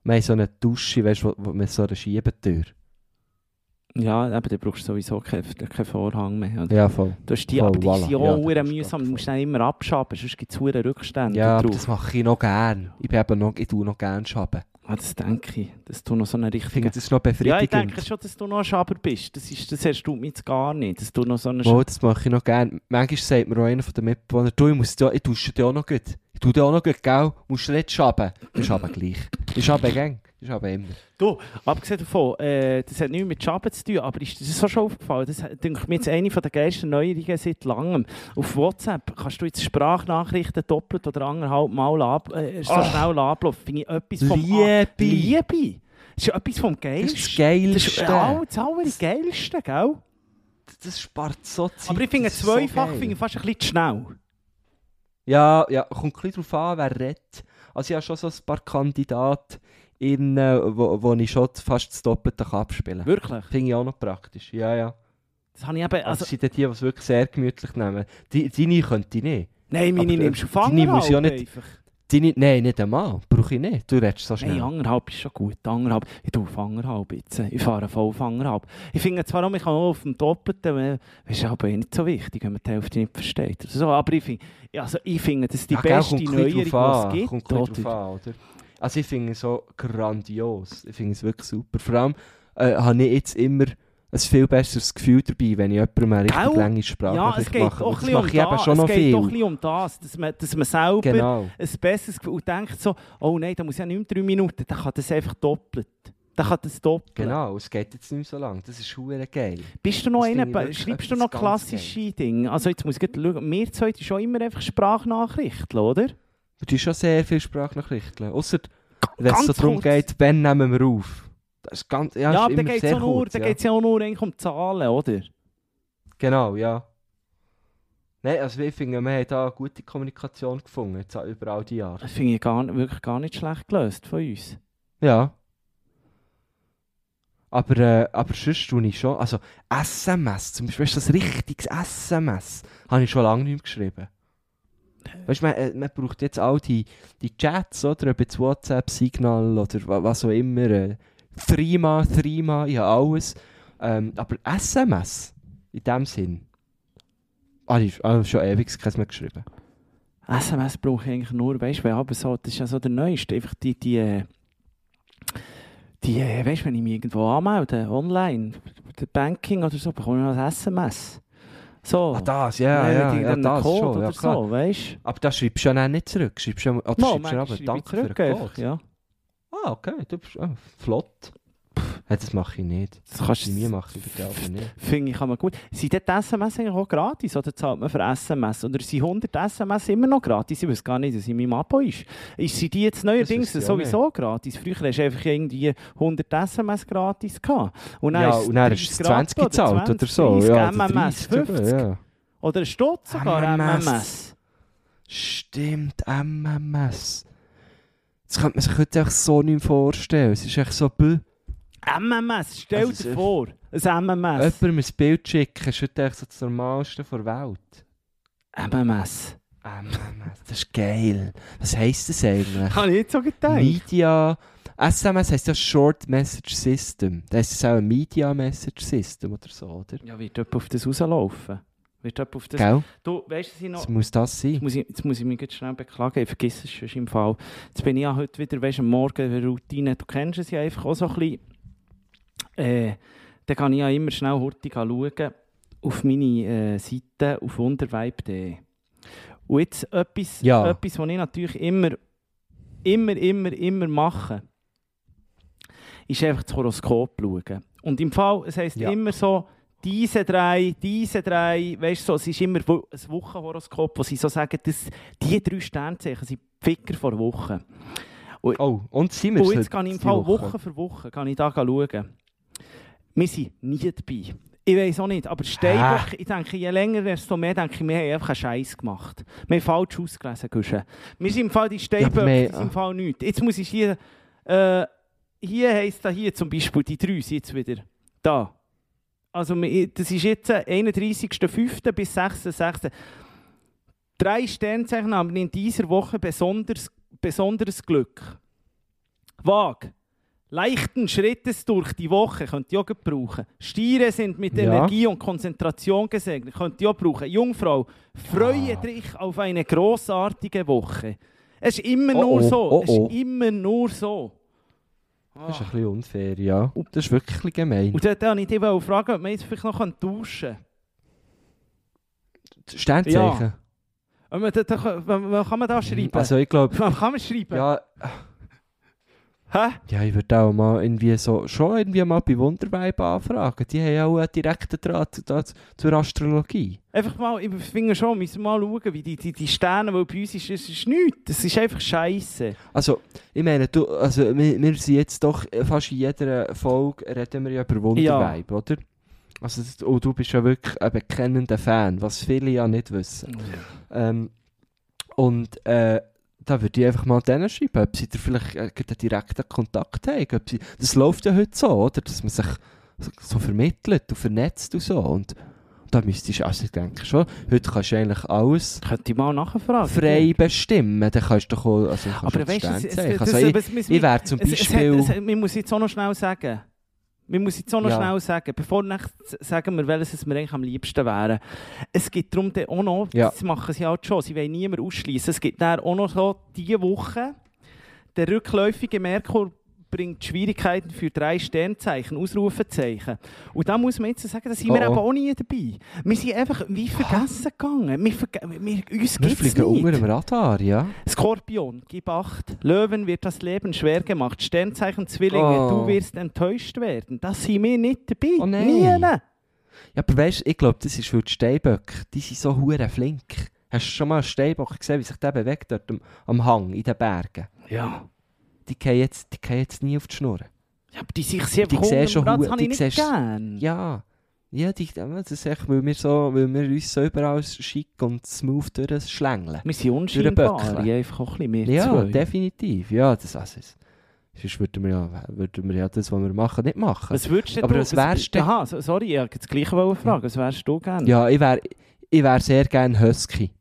wir haben so eine Dusche, weißt du, wo, wo mit so einer Schiebetür. Ja, aber dann brauchst du sowieso keinen keinen Vorhang mehr. Oder? Ja, voll. Du hast die, Voll, aber die voilà. ja Ja, da du mühsam, du musst dann immer abschaben, sonst gibt es Rückstände Ja, das mache ich noch gern. Ich, bin eben noch, ich tue noch gern schaben. Ah, das denke ich, dass du noch so eine Ich richtige... das noch Ja, ich befriedigend. denke schon, dass du noch ein Schaber bist. Das, ist, das erstaunt mich jetzt gar nicht, dass du noch so eine... Oh, das mache ich noch gern. Manchmal sagt mir auch einer von den Mitbewohnern, du, ich, muss dir, ich dusche dir auch noch gut. Ich tue dir auch noch gut, gell? Musst du nicht schaben. Ich schabe gleich. Ich schabe gern. Ich schabe immer. Du, abgesehen davon, äh, das hat nichts mit Schaben zu tun, aber ist das so schon aufgefallen? Das denke mir jetzt eine der geilsten Neuerungen seit langem. Auf WhatsApp kannst du jetzt Sprachnachrichten doppelt oder anderthalb Mal ab, äh, so Ach. schnell ablaufen. Finde ich etwas vom... Liebe. Liebe! Das ist etwas vom Das Geilsten. ist das Das Geilste. ist ja, das Allergeilste, gell? Das spart so Zeit. Aber ich finde, das ist so zweifach finde ich fast ein bisschen zu schnell. Ja, ja, kommt ein bisschen darauf an, wer redet. Also ich habe schon so ein paar Kandidaten, in, äh, wo, wo ich schon fast das Doppelte kann abspielen kann. Wirklich. Finde ich auch noch praktisch. Ja, ja. Das habe ich eben... Also, Also, sind die, die es wirklich sehr gemütlich nehmen. Die, deine könnte ich nicht. nein, meine äh, nimmst du deine muss ich auch nicht- einfach. Deine, nein, nicht einmal. Brauche ich nicht. Du redest so schnell. Nein, anderthalb ist schon gut. Anderthalb. Ich tue auf anderthalb jetzt. Ich fahre voll auf anderthalb. Ich finde zwar auch, ich kann auch auf dem Doppelten, das ist aber nicht so wichtig, wenn man die Hälfte nicht versteht. oder So, aber ich finde, also ich finde, das ist die Ja, gell, beste ein Neuerung, die es gibt. Kommt oder? an, oder? Also ich finde es so grandios. Ich finde es wirklich super. Vor allem äh, habe ich jetzt immer ein viel besseres Gefühl dabei, wenn ich jemandem eine richtig Gell? lange Ja, Sprachnachricht es geht mache. ein das mache um ich eben schon Es noch geht viel. doch ein um das, dass man, dass man selber Genau. ein besseres Gefühl und denkt so, oh nein, da muss ja nicht mehr drei Minuten, dann kann das einfach doppelt. Dann kann das doppelt. Genau, es geht jetzt nicht so lange. Das ist hure geil. Bist du noch wirklich schreibst du noch klassische Dinge? Also jetzt muss ich schauen, wir zwei schon immer einfach Sprachnachrichten, oder? Du tust schon sehr viele Sprachnachrichten. Ausser, wenn es so darum geht, wann nehmen wir auf. Das ist ganz, ja, Ja, aber da geht es ja, nur- kurz, ja. geht's ja auch nur eigentlich um Zahlen, oder? Genau, ja. Nein, also ich finde, wir haben da eine gute Kommunikation gefunden, jetzt auch über all die Jahre. Das finde ich gar, wirklich gar nicht schlecht gelöst von uns. Ja. Aber, äh, aber sonst tue ich schon, also SMS, zum Beispiel, weißt du, das richtiges SMS, habe ich schon lange nicht mehr geschrieben. Weißt du, man, äh, man braucht jetzt all die, die Chats, oder, ob jetzt WhatsApp, Signal oder wa- was auch immer, äh, Threema, Threema, ja alles. Ähm, aber SMS, in dem Sinn, habe ich habe schon ewig keins mehr geschrieben. SMS brauche ich eigentlich nur, weißt du, aber so, das ist ja so der Neueste, einfach die, die, äh, die äh, weißt du, wenn ich mich irgendwo anmelde, online, Banking oder so, bekomme ich noch ein SMS. So. Ah, das, ja, ja, ja, irgendeinem das Code schon, ja, so, weißt? Aber da schreibst du ja nicht zurück. Schreibst du, oder Mal, schreibst du aber ich Danke für den zurück Code. Ja. Ah, okay, du bist ah, flott. Ja, das mache ich nicht. Das kannst Bei mir mache ich selber nicht. Finde ich, man gut. Sind dort SMS eigentlich auch gratis oder zahlt man für SMS? Oder sind 100 SMS immer noch gratis? Ich weiß gar nicht, was in meinem Abo ist. ist sind die jetzt neuerdings sowieso gratis? Früher hast du einfach irgendwie 100 SMS gratis gehabt. Und dann Ja, ist und dann 30 Rappen 20 gezahlt oder so. 30, Ja, MMS 30 50. sogar, ja. Oder ein Stutz sogar MMS. MMS. Stimmt, MMS. Das könnte man sich heute einfach so nicht vorstellen. Es ist echt so, bäh. MMS, stell Also, dir vor, ein MMS. Jemandem ein Bild schicken, ist heute echt so das Normalste der Welt. MMS. MMS, das ist geil. Was heisst das eigentlich? Habe ich nicht so gedacht. Media... SMS heisst ja Short Message System. Das heisst auch ein Media Message System oder so, oder? Ja, wird jemand auf das rauslaufen? Wird jemand auf das... Gell? Du, weißt du, noch... Das muss das sein. Jetzt muss, ich, jetzt muss ich mich jetzt schnell beklagen, ich vergesse es schon im Fall. Jetzt bin ich ja heute wieder, weißt du, Morgen eine Routine, du kennst es ja einfach auch so ein bisschen. Äh, dann kann ich ja immer schnell hurtig schauen auf meine äh, Seite auf wundervibe.de. Und jetzt etwas, Ja. etwas, was ich natürlich immer, immer, immer, immer mache, ist einfach das Horoskop schauen. Und im Fall, es heisst Ja. immer so, diese drei, diese drei, weißt du, so, es ist immer ein Wochenhoroskop, wo sie so sagen, dass die drei Sternzeichen sind Ficker vor Woche. Oh, und sind wir Und jetzt kann ich im Fall Woche für Woche kann ich da schauen. Wir sind nie dabei. Ich weiß auch nicht, aber Steinbock, ich denke, je länger, desto mehr denke ich, wir haben einfach einen Scheiß gemacht. Wir haben falsch ausgelesen, Guschen. Wir sind im Fall die Steinböcke, wir- die sind im Fall nichts. Jetzt muss ich hier, äh, hier heisst da hier zum Beispiel, die drei sind jetzt wieder da. Also das ist jetzt äh, 31.05. bis 6.06. Drei Sternzeichen haben in dieser Woche besonders, besonderes Glück. Waag. Leichten Schrittes durch die Woche könnt ihr auch brauchen. Stiere sind mit Ja. Energie und Konzentration gesegnet. Könnt ihr auch brauchen. Jungfrau, freue Ah. dich auf eine großartige Woche. Es ist immer Oh, nur oh, so. oh, Es ist oh. immer nur so. Das ist ein bisschen unfair, ja. Das ist wirklich gemein. Und dort wollte ich dich fragen, ob man jetzt vielleicht noch tauschen kann. Sternzeichen? Ob man da- da- kann man da schreiben? Also ich glaube, kann man schreiben? ja, Hä? ja, ich würde auch mal irgendwie so, schon irgendwie mal bei Wundervibe anfragen. Die haben ja auch einen direkten Draht da, zur Astrologie. Einfach mal, ich finde schon, wir müssen mal schauen, wie die, die, die Sterne, die bei uns ist, es ist nichts. Das ist einfach scheiße. Also, ich meine, du, also, wir, wir sind jetzt doch fast in jeder Folge reden wir ja über Wundervibe, oder? Also, und du bist ja wirklich ein bekennender Fan, was viele ja nicht wissen. Ähm, und äh, da würde ich einfach mal denen schreiben, ob sie da vielleicht äh, einen direkten Kontakt haben. Ob sie, das läuft ja heute so, oder? Dass man sich so, vermittelt und vernetzt und so. Und, da müsstest du, also ich denke schon, heute kannst du eigentlich alles Könnte ich mal nachfragen. frei bestimmen. Dann kannst du doch auch, also kannst Aber weißt du, es- es- Also ich, ich wäre zum es- es Beispiel... hat- es- Man muss jetzt auch noch schnell sagen. Wir müssen jetzt auch noch Ja. schnell sagen, bevor wir sagen wir, welches es mir eigentlich am liebsten wäre. Es gibt darum auch noch, Ja. das machen sie halt schon, sie wollen niemand ausschließen. Es gibt dann auch noch so diese Woche, der rückläufige Merkur bringt Schwierigkeiten für drei Sternzeichen, Ausrufezeichen. Und da muss man jetzt sagen, da sind wir Oh, oh. eben auch nie dabei. Wir sind einfach wie vergessen gegangen. Wir, verge wir, uns wir fliegen unter nicht. dem Radar, ja. Skorpion, gib acht. Löwen wird das Leben schwer gemacht. Sternzeichen Zwillinge, Oh. du wirst enttäuscht werden. Das sind wir nicht dabei. Oh nein. Nie. Ja, aber weißt du, ich glaube, das ist für die Steinböcke. Die sind so hure flink. Hast du schon mal einen Steinbock gesehen, wie sich der bewegt dort am, am Hang in den Bergen? Ja. Die gehen jetzt, die gehen jetzt nie auf die Schnur. ja, aber die sich sehr Die sehen schon das hu- habe die ich nicht siehst- gern. Ja. Ja, die, das ist echt, weil wir, so, weil wir uns so überall schick und smooth durchschlängeln. Wir sind unscheinbar. Ja, einfach auch ein bisschen mehr Ja, zwei. definitiv. Ja, das also, es- Sonst würden wir, ja, würden wir ja das, was wir machen, nicht machen. Was würdest du Aber du, was wärst du- Aha, so- sorry, ich wollte das gleiche fragen. Was wärst du gerne? Ja, ich wäre ich wär sehr gerne Husky.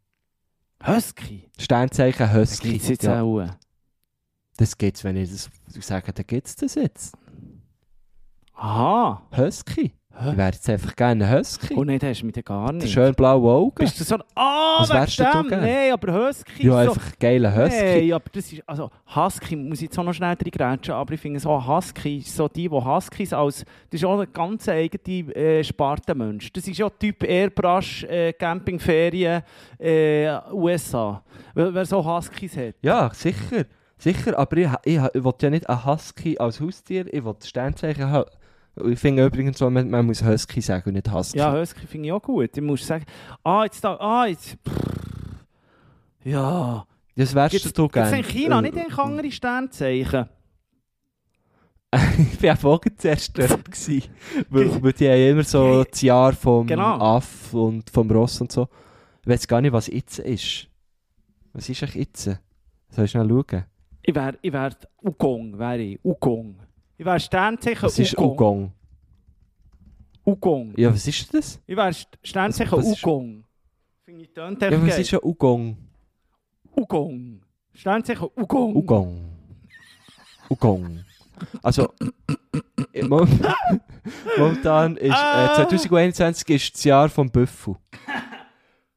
Husky. Sternzeichen Das Husky. gibt es jetzt ja. auch. Das gibt's, wenn ich das sage, dann gibt's das jetzt. Aha. Husky. Hä? Ich wäre jetzt einfach gerne ein Husky. Oh nein, das hast du mit gar Der nicht. schön blaue Augen. Bist du so... Ah, Was wegen wärst du dem? Nein, aber Husky ja, so... einfach ein geiler Husky. Nein, aber das ist, also Husky, muss ich jetzt auch noch schnell reingrätschen, aber ich finde so, Husky ist so die, die Huskies als, das ist auch ein ganz eigener äh, Spartenmensch. Das ist ja Typ Airbrush, äh, Campingferien, äh, USA. Wer, wer so Huskies hat. Ja, sicher. Sicher, aber ich, ich, ich will ja nicht einen Husky als Haustier, ich will Sternzeichen haben. Ich finde übrigens, so, man, man muss Husky sagen und nicht Husky. Ja, Husky finde ich auch gut. Ich muss sagen, ah, jetzt da, ah, jetzt, pff, ja. das wärst Jetzt, du jetzt gerne. in China nicht eigentlich andere Sternzeichen. ich war auch vorher zuerst dort. weil, weil die haben immer so das Jahr vom Genau. Aff und vom Ross und so. Ich weiß gar nicht, was jetzt ist. Was ist eigentlich jetzt? Soll ich schnell schauen? Ich wäre ich wär Ugong, wäre ich. Ugong. Ich wäre Sternzeichen Was ist Ugong. Ugong? Ugong. Ja, was ist das? Ich wäre St- Sternzeichen Was- was ist- Ugong. Finde ich tönt Ja, was ist ein Ugong? Ugong. Sternzeichen Ugong. Ugong. Ugong. Also, momentan ist, äh, Ah. 2021 ist das Jahr vom Büffel.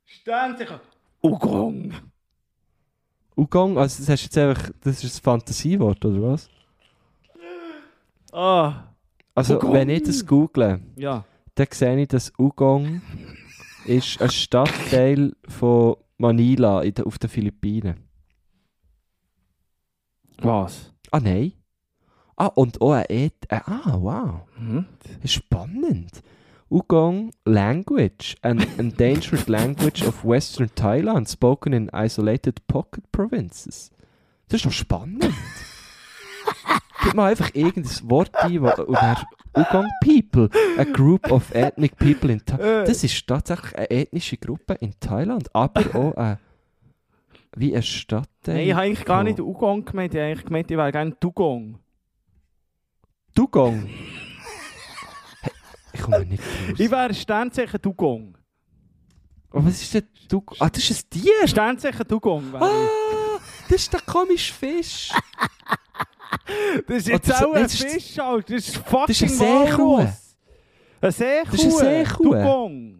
Sternzeichen Ugong. Ugong, also das hast jetzt einfach, das ist ein Fantasiewort, oder was? Ah, Also, Ugong. wenn ich das google, ja. dann sehe ich, dass Ugong ist ein Stadtteil von Manila in der, auf den Philippinen. Was? Ah, nein. Ah, und auch ein Et Ah, wow. Hm? Spannend. Ugong language, an endangered language of Western Thailand, spoken in isolated pocket provinces. Das ist doch spannend. Gib mal einfach irgendein Wort ein, wo- dann Ugong People, a group of ethnic people in Thailand. Das ist tatsächlich eine ethnische Gruppe in Thailand, aber auch ein, wie ein Stadtteil. Nein, ich habe eigentlich gar nicht Ugong gemeint. Ich habe eigentlich gemeint, ich wäre gerne Dugong. Dugong. Ich komme nicht raus. Ich wäre Sternzeichen Dugong. Oh, was ist denn Dugong? Ah, das ist ein Tier! Sternzeichen Dugong wäre. Ah, das ist der komische Fisch. Das ist Oh, jetzt das- auch ein Fisch, Alter. Das ist fucking Das ist eine Seekuh. Eine Seekuh. Das ist eine Seekuh. Dugong.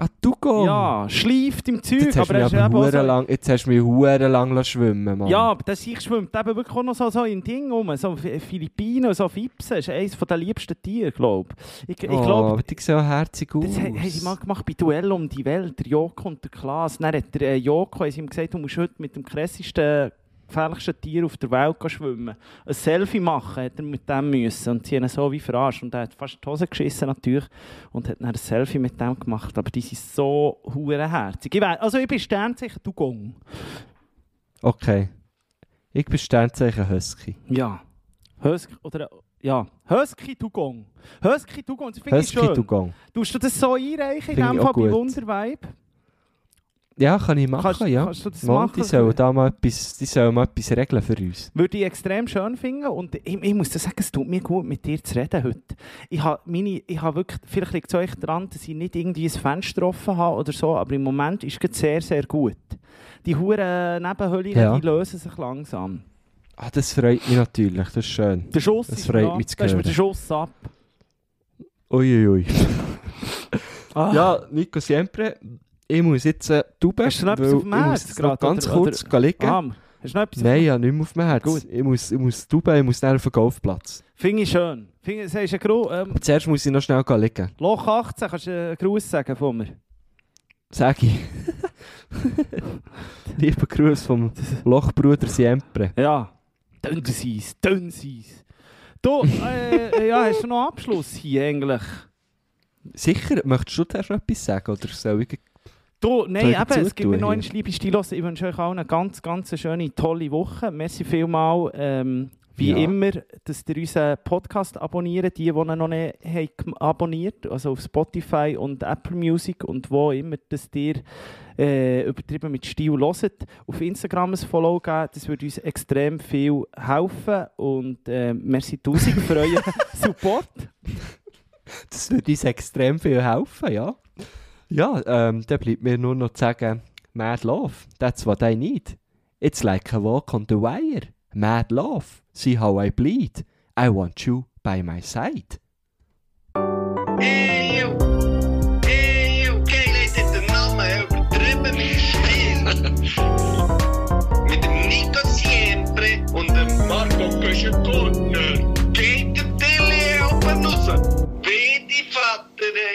Ah, Dugong. Ja, schleift im Zeug, Jetzt hast, aber du er aber eben so... lang, jetzt hast du mich hure lang schwimmen, Mann. Ja, aber das ich schwimmt eben wirklich auch noch so, so in Ding rum, so Philippinen, so Fipsen, das ist eines der liebsten Tiere, glaube ich. Ich, ich oh, glaube, aber die sehen auch herzig aus. das haben, sie mal gemacht bei Duell um die Welt, der Joko und der Klaas. Dann hat der äh, Joko sie ihm gesagt, du musst heute mit dem krassesten, gefährlichsten Tier auf der Welt schwimmen. Ein Selfie machen hat er mit dem müssen und sie haben so wie verarscht. Und er hat fast die Hose geschissen natürlich und hat dann ein Selfie mit dem gemacht. Aber die sind so hurenherzig. Ich also ich bin Sternzeichen Dugong. Okay. Ich bin Sternzeichen Husky. Ja. Husky oder ja, Husky Dugong. Husky Dugong, das finde ich schön. Dugong. Tust du das so einreichen in Finde dem Fall bei. Wundervibe? Ja, kann ich machen, Kannst, ja. kannst du das Mal, machen? die sollen da mal etwas, die sollen mal etwas regeln für uns. Würde ich extrem schön finden und ich, ich muss dir sagen, es tut mir gut, mit dir zu reden heute. Ich habe meine, ich habe wirklich, vielleicht liegt es euch daran, dass ich nicht irgendwie ein Fenster offen habe oder so, aber im Moment ist es sehr, sehr gut. Die huren Nebenhöhlen, Ja. die lösen sich langsam. Ah, das freut mich natürlich, das ist schön. Der Schuss Das freut da, mich zu da mir hören. der Schuss ab. Uiuiui. Ah. Ja, Nico Siempre, ich muss jetzt äh, tauben, Hast du noch etwas auf dem ich Herz gerade, ganz oder- kurz oder- liegen. Ah, hast du noch etwas? Nein, ja, nicht mehr auf dem Herz. Gut. Ich muss, ich muss tauben, ich muss dann auf den Golfplatz. Finde ich schön. Finde, du einen Gru ähm, Aber zuerst muss ich noch schnell liegen. Loch 18, kannst du einen Gruß sagen von mir? Sag ich. Lieber Gruß vom Lochbruder Siempre. Ja. Dünnseiss, Dünnseiss. Du, äh, ja, hast du noch einen Abschluss hier eigentlich? Sicher, möchtest du zuerst noch etwas sagen? Oder soll ich... Du, nein, eben, es gibt mir noch hier? eine liebe Stilos. Ich wünsche euch allen eine ganz, ganz schöne, tolle Woche. Merci vielmals, ähm, wie Ja. immer, dass ihr unseren Podcast abonniert, die, die ihn noch nicht haben abonniert also auf Spotify und Apple Music und wo immer, dass ihr äh, übertrieben mit Stil hört. Auf Instagram ein Follow geben, das würde uns extrem viel helfen und äh, merci tausend für euren Support. Das würde uns extrem viel helfen, ja. Ja, ähm, dann bleibt mir nur noch zu sagen, Mad Love, that's what I need. It's like a walk on the wire. Mad Love, see how I bleed. I want you by my side. Hey you, hey you, geil, hat den Namen übertrieben mit Stil. mit dem Nico Siempre und dem Marco Köschel-Gurtner. Geht der Tilly oben raus? Wie die Vater, ey.